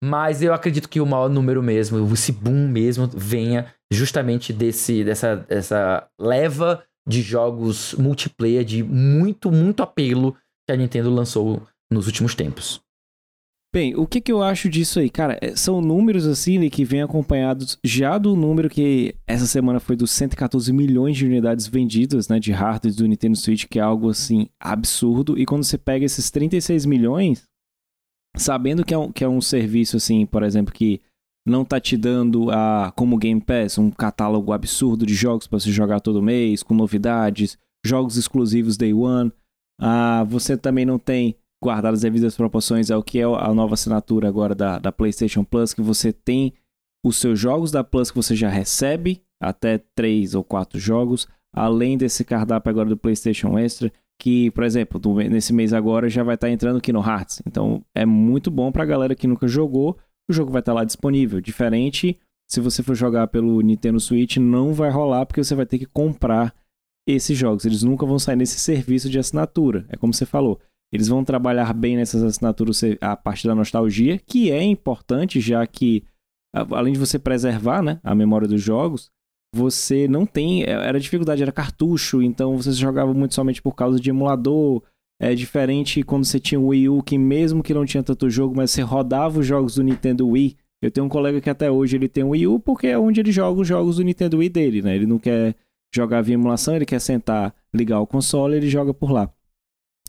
Mas eu acredito que o maior número mesmo, esse boom mesmo, venha justamente desse, dessa, dessa leva de jogos multiplayer de muito, muito apelo que a Nintendo lançou nos últimos tempos. Bem, o que, que eu acho disso aí? Cara, é, são números assim né, que vêm acompanhados já do número que essa semana foi dos 114 milhões de unidades vendidas né, de hardware do Nintendo Switch, que é algo assim absurdo. E quando você pega esses 36 milhões, sabendo que é um, que é um serviço assim, por exemplo, que não tá te dando a como Game Pass um catálogo absurdo de jogos para você jogar todo mês, com novidades, jogos exclusivos Day One. Ah, você também não tem guardar as devidas proporções ao que é a nova assinatura agora da, da PlayStation Plus, que você tem os seus jogos da Plus que você já recebe, até três ou quatro jogos, além desse cardápio agora do PlayStation Extra, que, por exemplo, nesse mês agora já vai estar entrando aqui no Hearts. Então é muito bom para a galera que nunca jogou, o jogo vai estar lá disponível. Diferente se você for jogar pelo Nintendo Switch, não vai rolar porque você vai ter que comprar esses jogos. Eles nunca vão sair nesse serviço de assinatura. É como você falou. Eles vão trabalhar bem nessas assinaturas a parte da nostalgia, que é importante, já que, além de você preservar né, a memória dos jogos, você não tem. É, era dificuldade, era cartucho, então você jogava muito somente por causa de emulador. É diferente quando você tinha o Wii U, que mesmo que não tinha tanto jogo, mas você rodava os jogos do Nintendo Wii. Eu tenho um colega que até hoje ele tem o Wii U porque é onde ele joga os jogos do Nintendo Wii dele, né? Ele não quer jogar via emulação, ele quer sentar, ligar o console, ele joga por lá.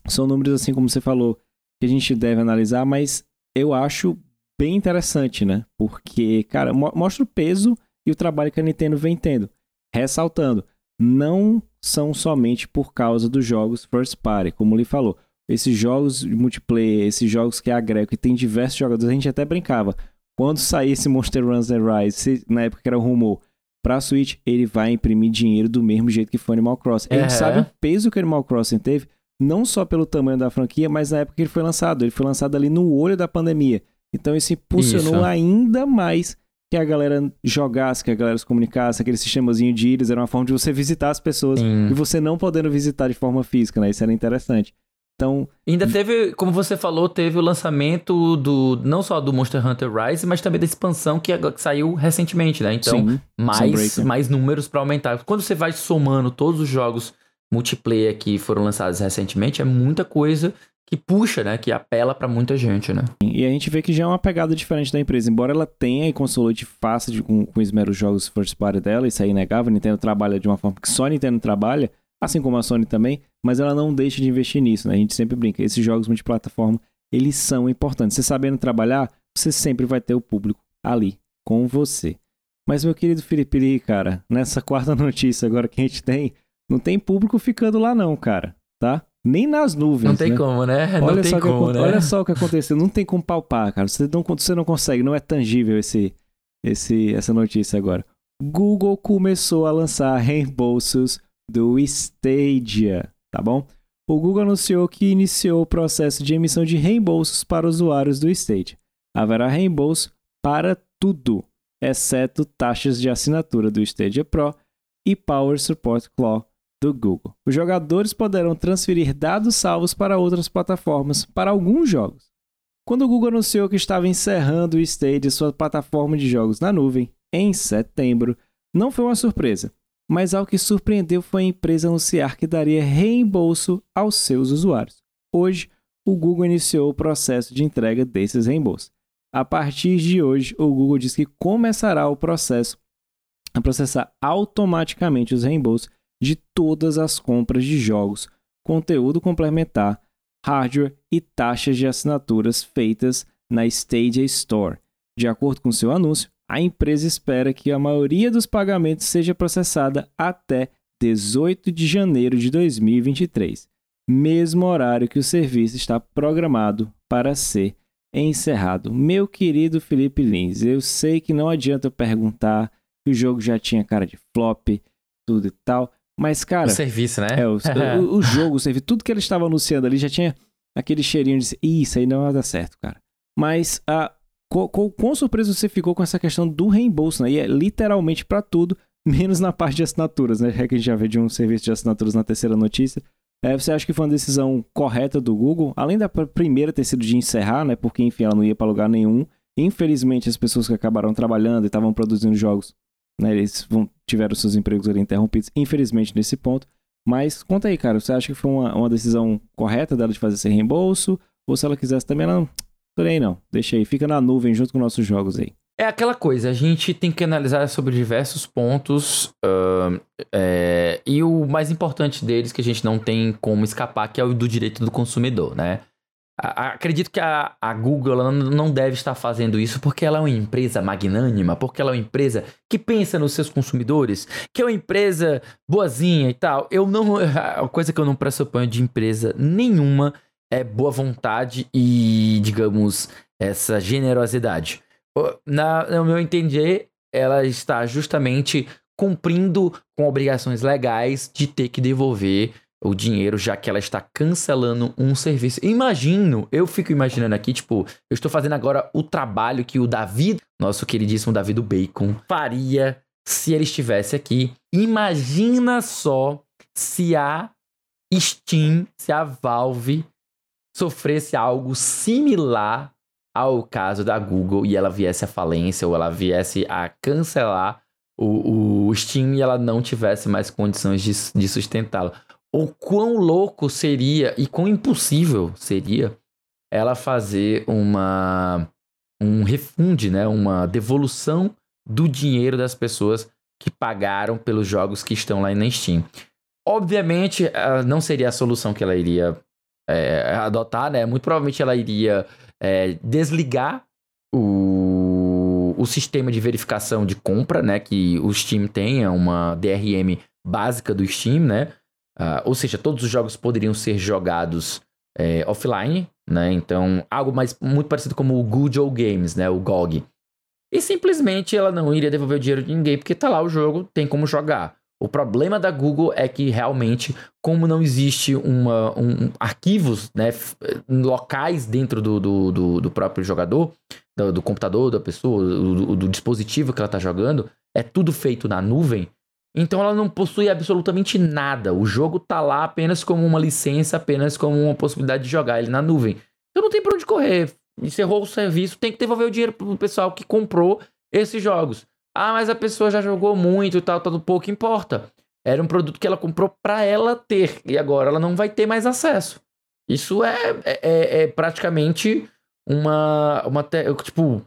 São números, assim como você falou, que a gente deve analisar, mas eu acho bem interessante, né? Porque, cara, mo mostra o peso e o trabalho que a Nintendo vem tendo. Ressaltando, não são somente por causa dos jogos first party, como ele falou. Esses jogos de multiplayer, esses jogos que agregam, que tem diversos jogadores, a gente até brincava. Quando sair esse Monster Hunter Rise, na época que era um rumor, pra Switch, ele vai imprimir dinheiro do mesmo jeito que foi Animal Crossing. A gente sabe o peso que Animal Crossing teve, não só pelo tamanho da franquia, mas na época que ele foi lançado. Ele foi lançado ali no olho da pandemia. Então isso impulsionou isso. ainda mais que a galera jogasse, que a galera se comunicasse, aquele sistemazinho de íris, era uma forma de você visitar as pessoas Sim. e você não podendo visitar de forma física, né? Isso era interessante. Então, ainda teve, como você falou, teve o lançamento do não só do Monster Hunter Rise, mas também da expansão que, que saiu recentemente, né? Então, Sim, mais mais números para aumentar. Quando você vai somando todos os jogos multiplayer que foram lançados recentemente, é muita coisa que puxa, né? Que apela para muita gente, né? E a gente vê que já é uma pegada diferente da empresa. Embora ela tenha e consolide de fácil de, com, com esmero os jogos first party dela, isso é inegável. A Nintendo trabalha de uma forma que só a Nintendo trabalha, assim como a Sony também, mas ela não deixa de investir nisso, né? A gente sempre brinca. Esses jogos multiplataforma, eles são importantes. Você sabendo trabalhar, você sempre vai ter o público ali, com você. Mas, meu querido Felipe Lee, cara, nessa quarta notícia agora que a gente tem, não tem público ficando lá não, cara, tá? Nem nas nuvens. Não tem né? como, né? Não olha tem como, que, né? Olha só o que aconteceu. Não tem como palpar, cara. Você não, você não consegue, não é tangível esse, esse, essa notícia agora. Google começou a lançar reembolsos do Stadia, tá bom? O Google anunciou que iniciou o processo de emissão de reembolsos para usuários do Stadia. Haverá reembolso para tudo, exceto taxas de assinatura do Stadia Pro e Power Support Claw do Google. Os jogadores poderão transferir dados salvos para outras plataformas para alguns jogos. Quando o Google anunciou que estava encerrando o Stadia, sua plataforma de jogos na nuvem, em setembro, não foi uma surpresa, mas algo que surpreendeu foi a empresa anunciar que daria reembolso aos seus usuários. Hoje, o Google iniciou o processo de entrega desses reembolsos. A partir de hoje, o Google diz que começará o processo a processar automaticamente os reembolsos de todas as compras de jogos, conteúdo complementar, hardware e taxas de assinaturas feitas na Stadia Store. De acordo com seu anúncio, a empresa espera que a maioria dos pagamentos seja processada até 18 de janeiro de 2023, mesmo horário que o serviço está programado para ser encerrado. Meu querido Felipe Lins, eu sei que não adianta perguntar que o jogo já tinha cara de flop, tudo e tal, mas, cara. O serviço, né? É, o, o, o, jogo, o serviço, tudo que ele estava anunciando ali já tinha aquele cheirinho de. Isso aí não vai dar certo, cara. Mas, a, com, com, com surpresa você ficou com essa questão do reembolso, né? E é literalmente para tudo, menos na parte de assinaturas, né? É que a gente já vê de um serviço de assinaturas na terceira notícia. É, você acha que foi uma decisão correta do Google? Além da primeira ter sido de encerrar, né? Porque, enfim, ela não ia para lugar nenhum. Infelizmente, as pessoas que acabaram trabalhando e estavam produzindo jogos né? Eles vão, tiveram seus empregos ali interrompidos, infelizmente, nesse ponto. Mas conta aí, cara, você acha que foi uma, uma decisão correta dela de fazer esse reembolso? Ou se ela quisesse também, ela não, porém não, deixa aí, fica na nuvem junto com nossos jogos aí. É aquela coisa, a gente tem que analisar sobre diversos pontos uh, é, e o mais importante deles que a gente não tem como escapar, que é o do direito do consumidor, né? Acredito que a, a Google não deve estar fazendo isso porque ela é uma empresa magnânima, porque ela é uma empresa que pensa nos seus consumidores, que é uma empresa boazinha e tal. Eu não. A coisa que eu não pressuponho de empresa nenhuma é boa vontade e, digamos, essa generosidade. Na, no meu entender, ela está justamente cumprindo com obrigações legais de ter que devolver o dinheiro, já que ela está cancelando um serviço. Imagino, eu fico imaginando aqui, tipo, eu estou fazendo agora o trabalho que o Davi, nosso queridíssimo Davi do Bacon, faria se ele estivesse aqui. Imagina só se a Steam, se a Valve sofresse algo similar ao caso da Google e ela viesse à falência ou ela viesse a cancelar o, o Steam e ela não tivesse mais condições de, de sustentá-lo o quão louco seria e quão impossível seria ela fazer uma um refunde, né, uma devolução do dinheiro das pessoas que pagaram pelos jogos que estão lá na Steam. Obviamente, não seria a solução que ela iria é, adotar, né? Muito provavelmente ela iria é, desligar o, o sistema de verificação de compra, né? Que o Steam tenha uma DRM básica do Steam, né? Uh, ou seja, todos os jogos poderiam ser jogados é, offline, né? Então, algo mais muito parecido como o Good Old Games, né? O GOG. E simplesmente ela não iria devolver o dinheiro de ninguém, porque tá lá o jogo, tem como jogar. O problema da Google é que realmente, como não existe uma, um, arquivos né, locais dentro do, do, do, do próprio jogador, do, do, computador da pessoa, do, do dispositivo que ela está jogando, é tudo feito na nuvem. Então ela não possui absolutamente nada. O jogo tá lá apenas como uma licença, apenas como uma possibilidade de jogar ele na nuvem. Então não tem pra onde correr. Encerrou o serviço, tem que devolver o dinheiro pro pessoal que comprou esses jogos. Ah, mas a pessoa já jogou muito e tal, tudo pouco importa. Era um produto que ela comprou para ela ter e agora ela não vai ter mais acesso. Isso é, é, é, é praticamente uma, uma tipo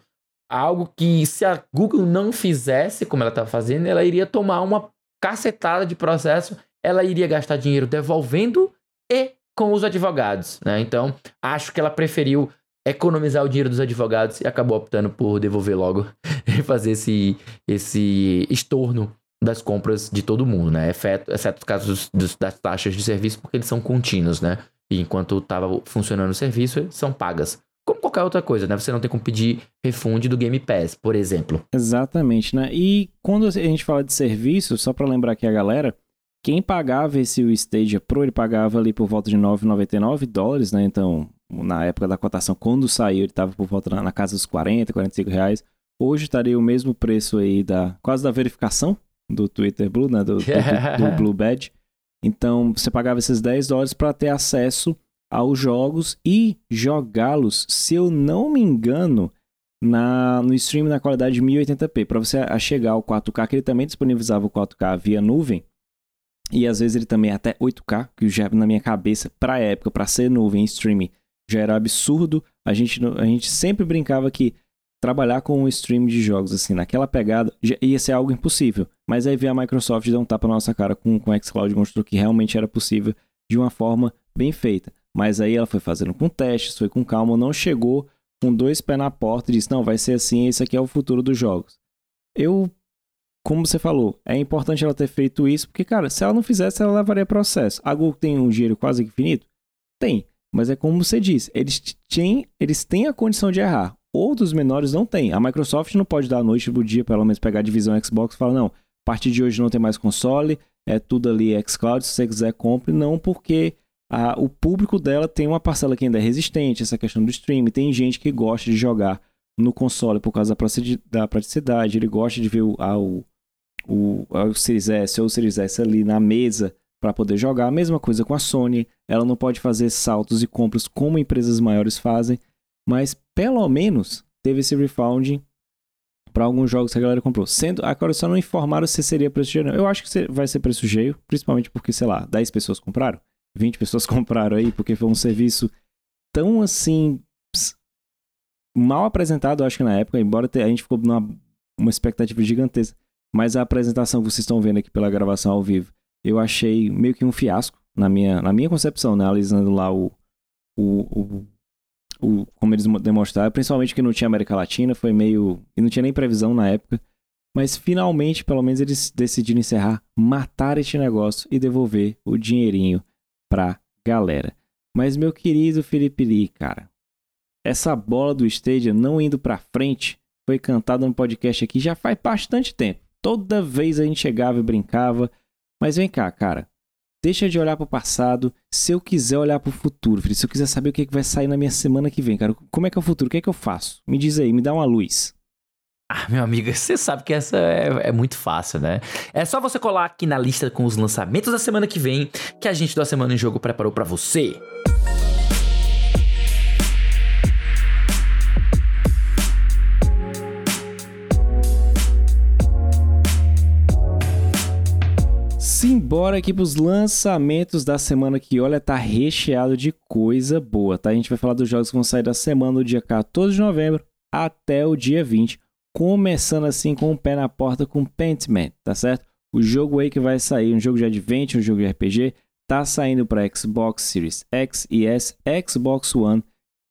algo que se a Google não fizesse como ela estava fazendo, ela iria tomar uma cacetada de processo, ela iria gastar dinheiro devolvendo e com os advogados, né? Então, acho que ela preferiu economizar o dinheiro dos advogados e acabou optando por devolver logo e fazer esse, esse estorno das compras de todo mundo, né? Exceto, exceto os casos dos, das taxas de serviço, porque eles são contínuos, né? E enquanto estava funcionando o serviço, são pagas. Qualquer outra coisa, né? Você não tem como pedir refund do Game Pass, por exemplo. Exatamente, né? E quando a gente fala de serviço, só para lembrar aqui a galera, quem pagava esse Stadia Pro, ele pagava ali por volta de 9,99 dólares, né? Então, na época da cotação, quando saiu, ele estava por volta na, casa dos 40, 45 reais. Hoje estaria o mesmo preço aí da quase da verificação do Twitter Blue, né? Do, do, do, do Blue Badge. Então, você pagava esses 10 dólares para ter acesso aos jogos e jogá-los, se eu não me engano, na, no stream na qualidade de 1080p. Para você chegar ao 4K, que ele também disponibilizava o 4K via nuvem. E às vezes ele também até 8K, que já na minha cabeça, para época, para ser nuvem streaming, já era absurdo. A gente, a gente sempre brincava que trabalhar com um stream de jogos assim, naquela pegada, ia ser algo impossível. Mas aí veio a Microsoft dar um tapa na nossa cara com, com o xCloud mostrou que realmente era possível de uma forma bem feita. Mas aí ela foi fazendo com testes, foi com calma, não chegou com dois pés na porta e disse: não, vai ser assim, esse aqui é o futuro dos jogos. Eu, como você falou, é importante ela ter feito isso, porque, cara, se ela não fizesse, ela levaria processo. A Google tem um dinheiro quase infinito? Tem. Mas é como você disse, eles têm, eles têm a condição de errar. Outros menores não têm. A Microsoft não pode dar a noite pro dia, pelo menos pegar a divisão Xbox e falar, não, a partir de hoje não tem mais console, é tudo ali xCloud, se você quiser compre. Não, porque a, o público dela tem uma parcela que ainda é resistente, essa questão do streaming. Tem gente que gosta de jogar no console por causa da praticidade, ele gosta de ver o, a, o, o, o Series S ou o Series S ali na mesa para poder jogar. A mesma coisa com a Sony, ela não pode fazer saltos e compras como empresas maiores fazem, mas pelo menos teve esse refounding para alguns jogos que a galera comprou. Sendo, agora só não informaram se seria preço cheio. Eu acho que vai ser preço cheio, principalmente porque, sei lá, 10 pessoas compraram. 20 pessoas compraram aí, porque foi um serviço tão assim. mal apresentado, acho que na época, embora a gente ficou numa uma expectativa gigantesca. Mas a apresentação que vocês estão vendo aqui pela gravação ao vivo, eu achei meio que um fiasco, na minha, na minha concepção, né? Analisando lá o, o, o o, como eles demonstraram, principalmente que não tinha América Latina, foi meio. e não tinha nem previsão na época. Mas finalmente, pelo menos, eles decidiram encerrar, matar este negócio e devolver o dinheirinho pra galera. Mas, meu querido Felipe Lee, cara, essa bola do Stadia não indo pra frente foi cantada no podcast aqui já faz bastante tempo. Toda vez a gente chegava e brincava. Mas vem cá, cara. Deixa de olhar para o passado. Se eu quiser olhar para o futuro, se eu quiser saber o que, é que vai sair na minha semana que vem, cara, como é que é o futuro? O que é que eu faço? Me diz aí, me dá uma luz. Ah, meu amigo, você sabe que essa é, é, muito fácil, né? É só você colar aqui na lista com os lançamentos da semana que vem que a gente da Semana em Jogo preparou para você. Simbora aqui pros lançamentos da semana que, olha, tá recheado de coisa boa, tá? A gente vai falar dos jogos que vão sair da semana do dia 14 de novembro até o dia 20, começando assim com o pé na porta com Pentman, tá certo? O jogo aí que vai sair, um jogo de adventure, um jogo de RPG, tá saindo para Xbox Series X e S, Xbox One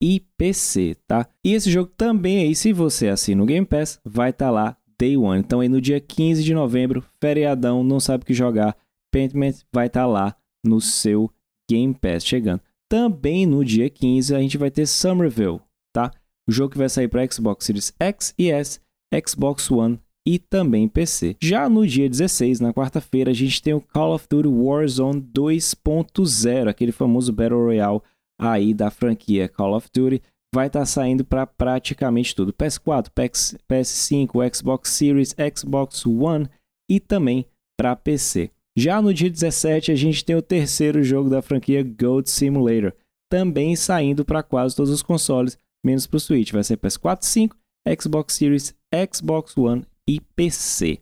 e PC, tá? E esse jogo também aí, se você assina o Game Pass, vai estar tá lá Day One. Então aí no dia 15 de novembro, feriadão, não sabe o que jogar, Pentiment vai estar tá lá no seu Game Pass chegando. Também no dia 15 a gente vai ter Somerville, tá? O jogo que vai sair para Xbox Series X e S, Xbox One e também PC. Já no dia 16, na quarta-feira, a gente tem o Call of Duty Warzone 2.0, aquele famoso Battle Royale aí da franquia Call of Duty vai estar tá saindo para praticamente tudo: PS4, PS, PS5, Xbox Series, Xbox One e também para PC. Já no dia 17, a gente tem o terceiro jogo da franquia Gold Simulator, também saindo para quase todos os consoles, menos para o Switch. Vai ser PS4, 5, Xbox Series, Xbox One e PC.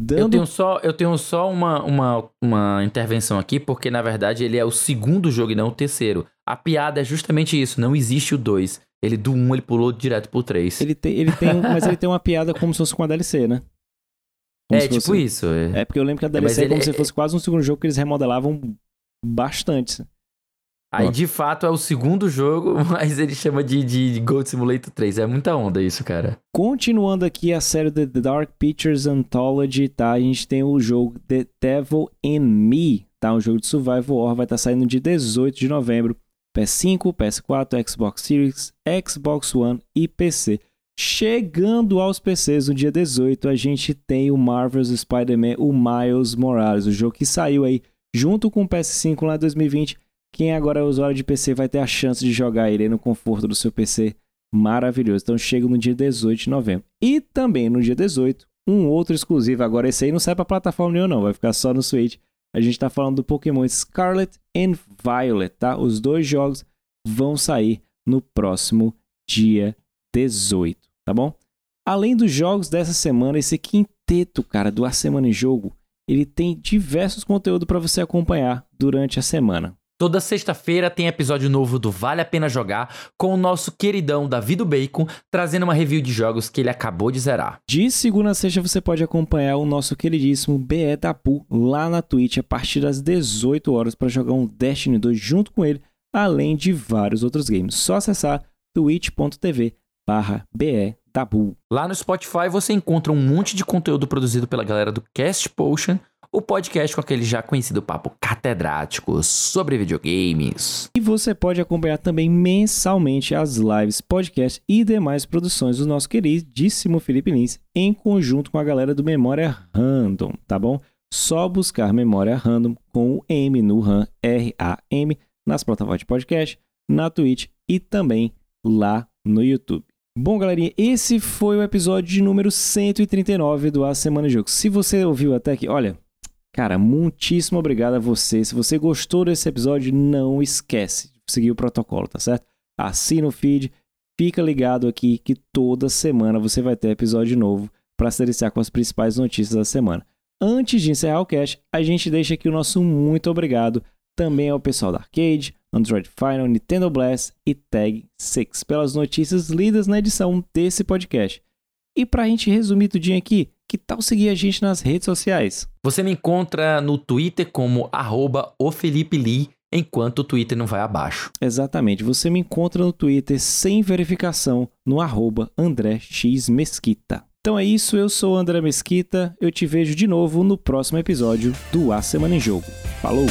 Dando... Eu tenho só, eu tenho só uma, uma, uma intervenção aqui, porque na verdade ele é o segundo jogo e não o terceiro. A piada é justamente isso, não existe o 2. Ele do 1 um, ele pulou direto pro 3. Ele tem, ele tem, mas ele tem uma piada como se fosse com a DLC, né? Como é, tipo fosse... isso. É. é. porque eu lembro que a DLC é, é como se fosse quase um segundo jogo que eles remodelavam bastante. Aí, de fato, é o segundo jogo, mas ele chama de, de Gold Simulator 3. É muita onda isso, cara. Continuando aqui a série The Dark Pictures Anthology, tá? A gente tem o jogo The Devil in Me, tá? Um jogo de survival horror, vai estar tá saindo de 18 de novembro. PS5, PS4, Xbox Series, Xbox One e PC. Chegando aos PCs no dia 18, a gente tem o Marvel's Spider-Man, o Miles Morales, o jogo que saiu aí junto com o PS5 lá em 2020 quem agora é usuário de PC vai ter a chance de jogar ele no conforto do seu PC. Maravilhoso. Então chega no dia 18 de novembro. E também no dia 18, um outro exclusivo. Agora esse aí não sai para plataforma nenhuma não, vai ficar só no Switch. A gente está falando do Pokémon Scarlet and Violet, tá? Os dois jogos vão sair no próximo dia 18, tá bom? Além dos jogos dessa semana, esse quinteto, cara, do A Semana em Jogo, ele tem diversos conteúdos para você acompanhar durante a semana. Toda sexta-feira tem episódio novo do Vale a Pena Jogar com o nosso queridão Davi do Bacon, trazendo uma review de jogos que ele acabou de zerar. De segunda a sexta você pode acompanhar o nosso queridíssimo BE Tapu lá na Twitch a partir das 18 horas para jogar um Destiny 2 junto com ele, além de vários outros games. Só acessar twitch.tv barra BE Lá no Spotify você encontra um monte de conteúdo produzido pela galera do Cast Potion o podcast com aquele já conhecido papo catedrático sobre videogames. E você pode acompanhar também mensalmente as lives, podcasts e demais produções do nosso queridíssimo Felipe Lins em conjunto com a galera do Memória Random, tá bom? Só buscar Memória Random com o M no RAM, R-A-M, nas plataformas de podcast, na Twitch e também lá no YouTube. Bom, galerinha, esse foi o episódio de número 139 do A Semana de Jogos. Se você ouviu até aqui, olha, Cara, muitíssimo obrigado a você. Se você gostou desse episódio, não esquece de seguir o protocolo, tá certo? Assina o feed, fica ligado aqui que toda semana você vai ter episódio novo para se deliciar com as principais notícias da semana. Antes de encerrar o cast, a gente deixa aqui o nosso muito obrigado também ao pessoal da Arcade, Android Final, Nintendo Blast e Tag 6 pelas notícias lidas na edição desse podcast. E para a gente resumir tudinho aqui, que tal seguir a gente nas redes sociais? Você me encontra no Twitter como arroba enquanto o Twitter não vai abaixo. Exatamente. Você me encontra no Twitter sem verificação no arroba Mesquita. Então é isso, eu sou o André Mesquita. Eu te vejo de novo no próximo episódio do A Semana em Jogo. Falou!